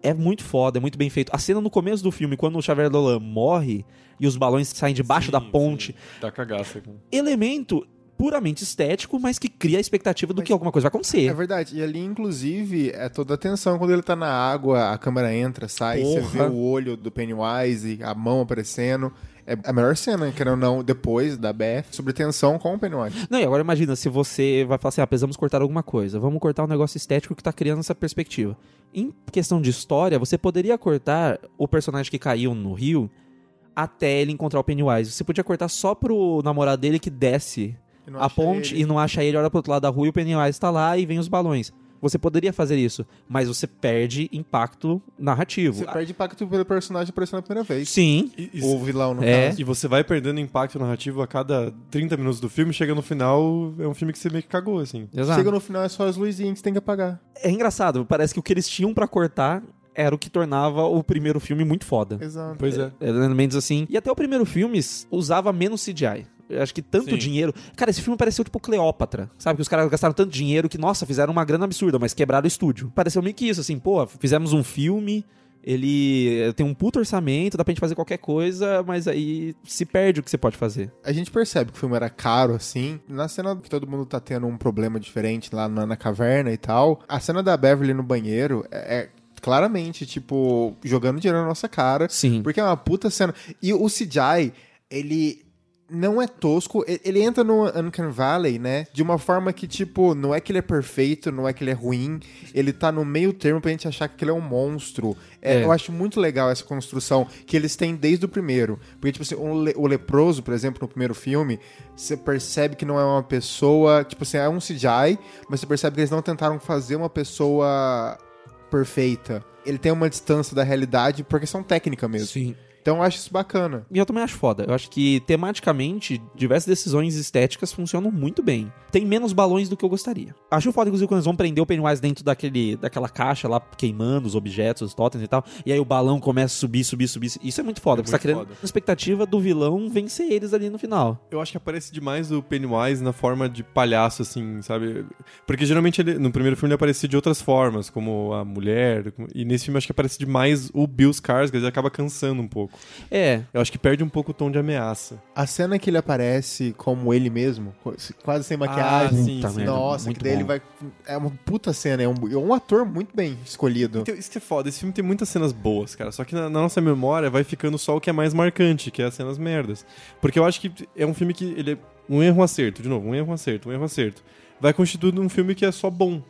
B: é muito foda, é muito bem feito. A cena no começo do filme, quando o Xavier Dolan morre e os balões saem debaixo
C: Sim,
B: da ponte,
C: sim. Dá cagaça.
B: elemento puramente estético, mas que cria a expectativa do que alguma coisa vai
A: É
B: acontecer.
A: verdade. E ali, inclusive, é toda a tensão. Quando ele tá na água, a câmera entra, sai, você vê
B: Porra.
A: o olho do Pennywise, a mão aparecendo. É a melhor cena, querendo ou não, depois da Beth, sobre tensão com o Pennywise.
B: Não, e agora imagina se você vai falar assim, ah, precisamos cortar alguma coisa, vamos cortar um negócio estético que tá criando essa perspectiva. Em questão de história, você poderia cortar o personagem que caiu no rio até ele encontrar o Pennywise. Você podia cortar só pro namorado dele que desce a ponte
A: ele.
B: e não acha ele, olha pro outro lado da rua e o Pennywise tá lá e vem os balões. Você poderia fazer isso, mas você perde impacto narrativo.
A: Você perde impacto pelo personagem aparecendo a primeira vez.
B: Sim,
C: E, e-
A: O vilão, no
B: É.
A: caso.
C: e você vai perdendo impacto narrativo a cada 30 minutos do filme, chega no final, é um filme que você meio que cagou, assim.
B: exato.
A: Chega no final, é só as luzinhas que você tem que apagar.
B: É engraçado, parece que o que eles tinham pra cortar era o que tornava o primeiro filme muito foda.
A: Exato.
C: Pois é.
B: elementos assim. E até o primeiro filme usava menos CGI. Acho que tanto
C: Sim.
B: dinheiro. Cara, esse filme pareceu tipo Cleópatra. Sabe? Que os caras gastaram tanto dinheiro que, nossa, fizeram uma grana absurda, mas quebraram o estúdio. Pareceu meio que isso, assim, pô, fizemos um filme. Ele tem um puto orçamento, dá pra gente fazer qualquer coisa, mas aí se perde o que você pode fazer.
A: A gente percebe que o filme era caro, assim. Na cena que todo mundo tá tendo um problema diferente lá na, na caverna e tal, a cena da Beverly no banheiro é, é claramente, tipo, jogando dinheiro na nossa cara.
B: Sim.
A: Porque é uma puta cena. E o CGI, ele não é tosco, ele entra no Uncanny Valley, né? De uma forma que, tipo, não é que ele é perfeito, não é que ele é ruim, ele tá no meio termo pra gente achar que ele é um monstro. É,
B: É.
A: Eu acho muito legal essa construção que eles têm desde o primeiro. Porque, tipo assim, o, le- o leproso, por exemplo, no primeiro filme, você percebe que não é uma pessoa. Tipo assim, é um CGI, mas você percebe que eles não tentaram fazer uma pessoa perfeita. Ele tem uma distância da realidade por questão técnica mesmo.
B: Sim.
A: Então eu acho isso bacana.
B: E eu também acho foda. Eu acho que tematicamente, diversas decisões estéticas funcionam muito bem. Tem menos balões do que eu gostaria. Acho foda, inclusive, quando eles vão prender o Pennywise dentro daquele, daquela caixa lá, queimando os objetos, os totens e tal. E aí o balão começa a subir, subir, subir. Isso é muito foda,
C: É
B: porque você tá criando
C: foda.
B: uma expectativa do vilão vencer eles ali no final.
C: Eu acho que aparece demais o Pennywise na forma de palhaço, assim, sabe? Porque geralmente ele, no primeiro filme ele aparecia de outras formas, como a mulher. E nesse filme eu acho que aparece demais o Bill Skarsgård, ele acaba cansando um pouco.
B: É,
C: Eu acho que perde um pouco o tom de ameaça.
A: A cena que ele aparece como ele mesmo, quase sem maquiagem.
C: Ah, sim,
B: Puta
C: sim.
A: Nossa,
B: muito
A: que daí
B: bom.
A: ele vai. É uma puta cena, é um, é um ator muito bem escolhido.
C: Então, isso que é foda, esse filme tem muitas cenas boas, cara. Só que na, na nossa memória vai ficando só o que é mais marcante, que é as cenas merdas. Porque eu acho que é um filme que ele é um erro, um acerto, de novo, um erro, um acerto, um erro, um acerto. Vai constituindo um filme que é só bom.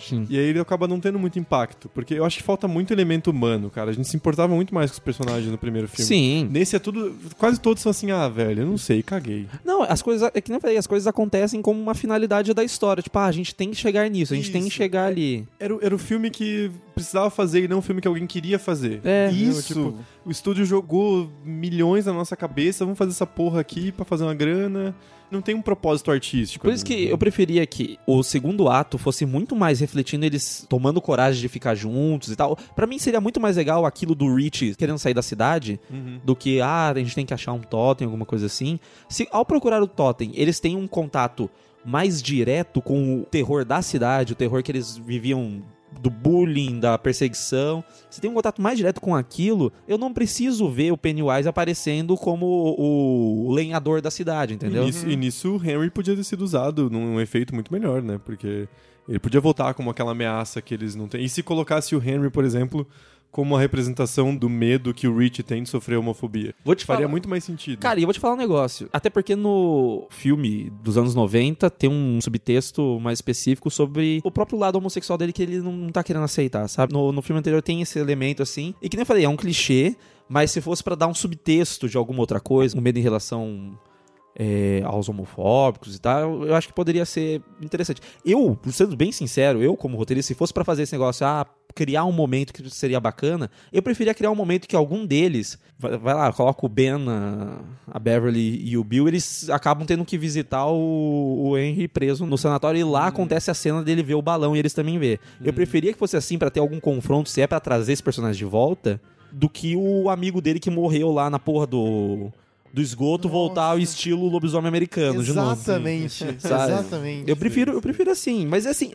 B: Sim.
C: E aí ele acaba não tendo muito impacto. Porque eu acho que falta muito elemento humano, cara. A gente se importava muito mais com os personagens no primeiro filme.
B: Sim.
C: Nesse é tudo. Quase todos são assim, ah, velho, eu não sei, caguei.
B: Não, as coisas. É que nem eu falei, as coisas acontecem como uma finalidade da história. Tipo, ah, a gente tem que chegar nisso, a gente tem que
C: Isso.
B: chegar ali.
C: Era, o- era o filme que precisava fazer e não o filme que alguém queria fazer.
B: É.
A: Isso.
C: Tipo, o estúdio jogou milhões na nossa cabeça, vamos fazer essa porra aqui pra fazer uma grana. Não tem um propósito artístico.
B: Por isso
C: ali,
B: que
C: né?
B: eu preferia que o segundo ato fosse muito mais refletindo eles tomando coragem de ficar juntos e tal. Pra mim seria muito mais legal aquilo do Rich querendo sair da cidade
C: Uhum.
B: do que, ah, a gente tem que achar um totem, alguma coisa assim. Se ao procurar o totem, eles têm um contato mais direto com o terror da cidade, o terror que eles viviam do bullying, da perseguição. Se tem um contato mais direto com aquilo, eu não preciso ver o Pennywise aparecendo como o, o lenhador da cidade, entendeu?
C: E nisso, e nisso o Henry podia ter sido usado num efeito muito melhor, né? Porque ele podia voltar como aquela ameaça que eles não têm. E se colocasse o Henry, por exemplo, como uma representação do medo que o Rich tem de sofrer homofobia?
B: Vou te
C: Faria
B: falar-
C: muito mais sentido.
B: Cara, e eu vou te falar um negócio. Até porque no filme dos anos 90 tem um subtexto mais específico sobre o próprio lado homossexual dele que ele não tá querendo aceitar, sabe? No, no filme anterior tem esse elemento assim. E que nem eu falei, é um clichê, mas se fosse pra dar um subtexto de alguma outra coisa, um medo em relação é, aos homofóbicos e tal, eu acho que poderia ser interessante. Eu, sendo bem sincero, eu como roteirista, se fosse pra fazer esse negócio, ah, criar um momento que seria bacana, eu preferia criar um momento que algum deles, vai, lá, coloca o Ben, a, Beverly e o Bill, eles acabam tendo que visitar o, o Henry preso no sanatório e lá acontece a cena dele ver o balão e eles também vê. Eu preferia que fosse assim pra ter algum confronto, se é pra trazer esse personagem de volta, do que o amigo dele que morreu lá na porra do do esgoto voltar ao estilo lobisomem americano de novo.
A: Exatamente. Exatamente.
B: Eu prefiro, eu prefiro assim, mas assim,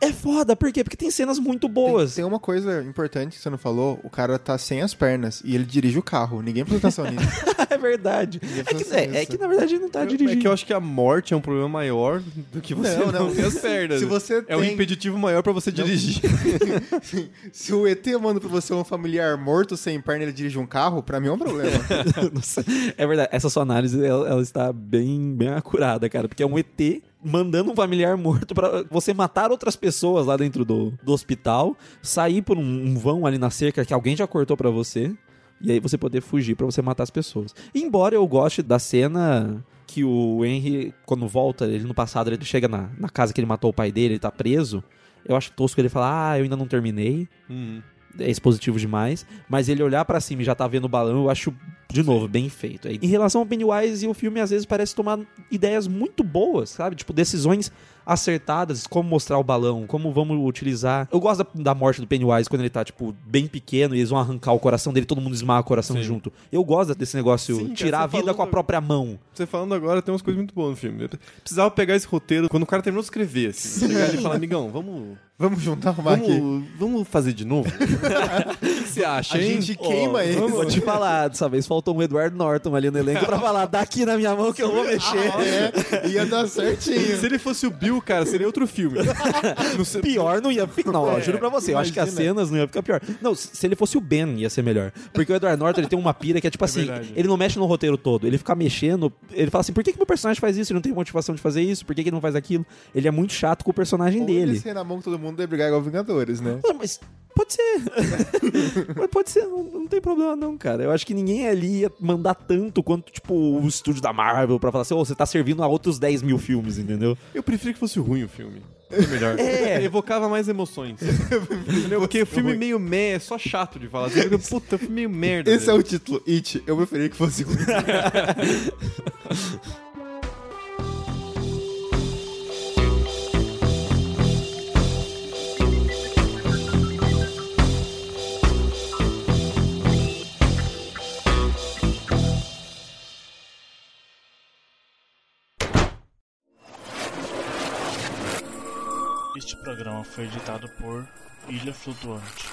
B: é foda, por quê? Porque tem cenas muito boas.
A: Tem, tem uma coisa importante que você não falou: o cara tá sem as pernas e ele dirige o carro. Ninguém prestou atenção nisso.
B: é verdade. É que,
A: prestou
B: é, é que na verdade ele não tá
C: É
B: dirigindo.
C: que eu acho que a morte é um problema maior do que você
A: Não,
C: não,
A: não.
C: ter as pernas.
A: Se você
C: É um
A: tem-
C: impeditivo maior pra você dirigir.
A: Se o ET manda pra você um familiar morto sem perna e ele dirige um carro, pra mim é um problema.
B: Nossa, é verdade, essa sua análise ela, ela está bem, bem acurada, cara, porque é um ET mandando um familiar morto pra você matar outras pessoas lá dentro do, do hospital, sair por um, um vão ali na cerca que alguém já cortou pra você. E aí você poder fugir pra você matar as pessoas. Embora eu goste da cena que o Henry, quando volta, ele no passado, ele chega na, na casa que ele matou o pai dele, ele tá preso. Eu acho tosco ele falar, ah, eu ainda não terminei.
C: Uhum.
B: é expositivo demais, mas ele olhar pra cima e já tá vendo o balão, eu acho, de novo, bem feito. Em relação ao Pennywise, o filme às vezes parece tomar ideias muito boas, sabe? Tipo, decisões acertadas, como mostrar o balão, como vamos utilizar. Eu gosto da, da morte do Pennywise quando ele tá, tipo, bem pequeno e eles vão arrancar o coração dele, todo mundo esmaga o coração
C: Sim.
B: junto. Eu gosto desse negócio,
C: Sim, cara,
B: tirar
C: você
B: a vida
C: falou
B: com a própria mão.
C: Você falando agora, tem umas coisas muito boas no filme. Eu precisava pegar esse roteiro quando o cara terminou de escrever, assim. Chegar ali e falar, amigão, vamos.
A: Vamos juntar, arrumar aqui.
C: Vamos, vamos fazer de novo? o que você acha,
A: A
C: hein?
A: gente queima ele.
B: Vou te falar, dessa vez faltou um Edward Norton ali no elenco pra falar, dá aqui na minha mão que eu vou mexer.
A: É, ia dar certinho.
C: Se ele fosse o Bill, cara, seria outro filme. Não sei-
B: Pior não ia ficar. Não, eu juro pra você, eu acho que as
A: imagina.
B: cenas não ia ficar pior. Não, se se ele fosse o Ben, ia ser melhor. Porque o Edward Norton ele tem uma pira que é tipo assim:
C: verdade.
B: ele não mexe no roteiro todo, ele fica mexendo. Ele fala assim: por que, que meu personagem faz isso? Ele não tem motivação de fazer isso? Por que, que ele não faz aquilo? Ele é muito chato com o personagem
A: Ou
B: dele.
A: descer na mão com todo mundo e brigar igual Vingadores, né?
B: Ah, mas pode ser. mas pode ser, não, não tem problema não, cara. Eu acho que ninguém ali ia mandar tanto quanto, tipo, o estúdio da Marvel pra falar assim: ô, você tá servindo a outros 10 mil filmes, entendeu?
C: Eu prefiro que fosse ruim o filme. É melhor.
B: É.
C: Evocava mais emoções. Porque o filme meio meh, é só chato de falar. Você fica, puta, filme meio merda.
A: Esse é
C: velho.
A: o título, It. Eu preferia que fosse ruim.
F: foi editado por Ilha Flutuante.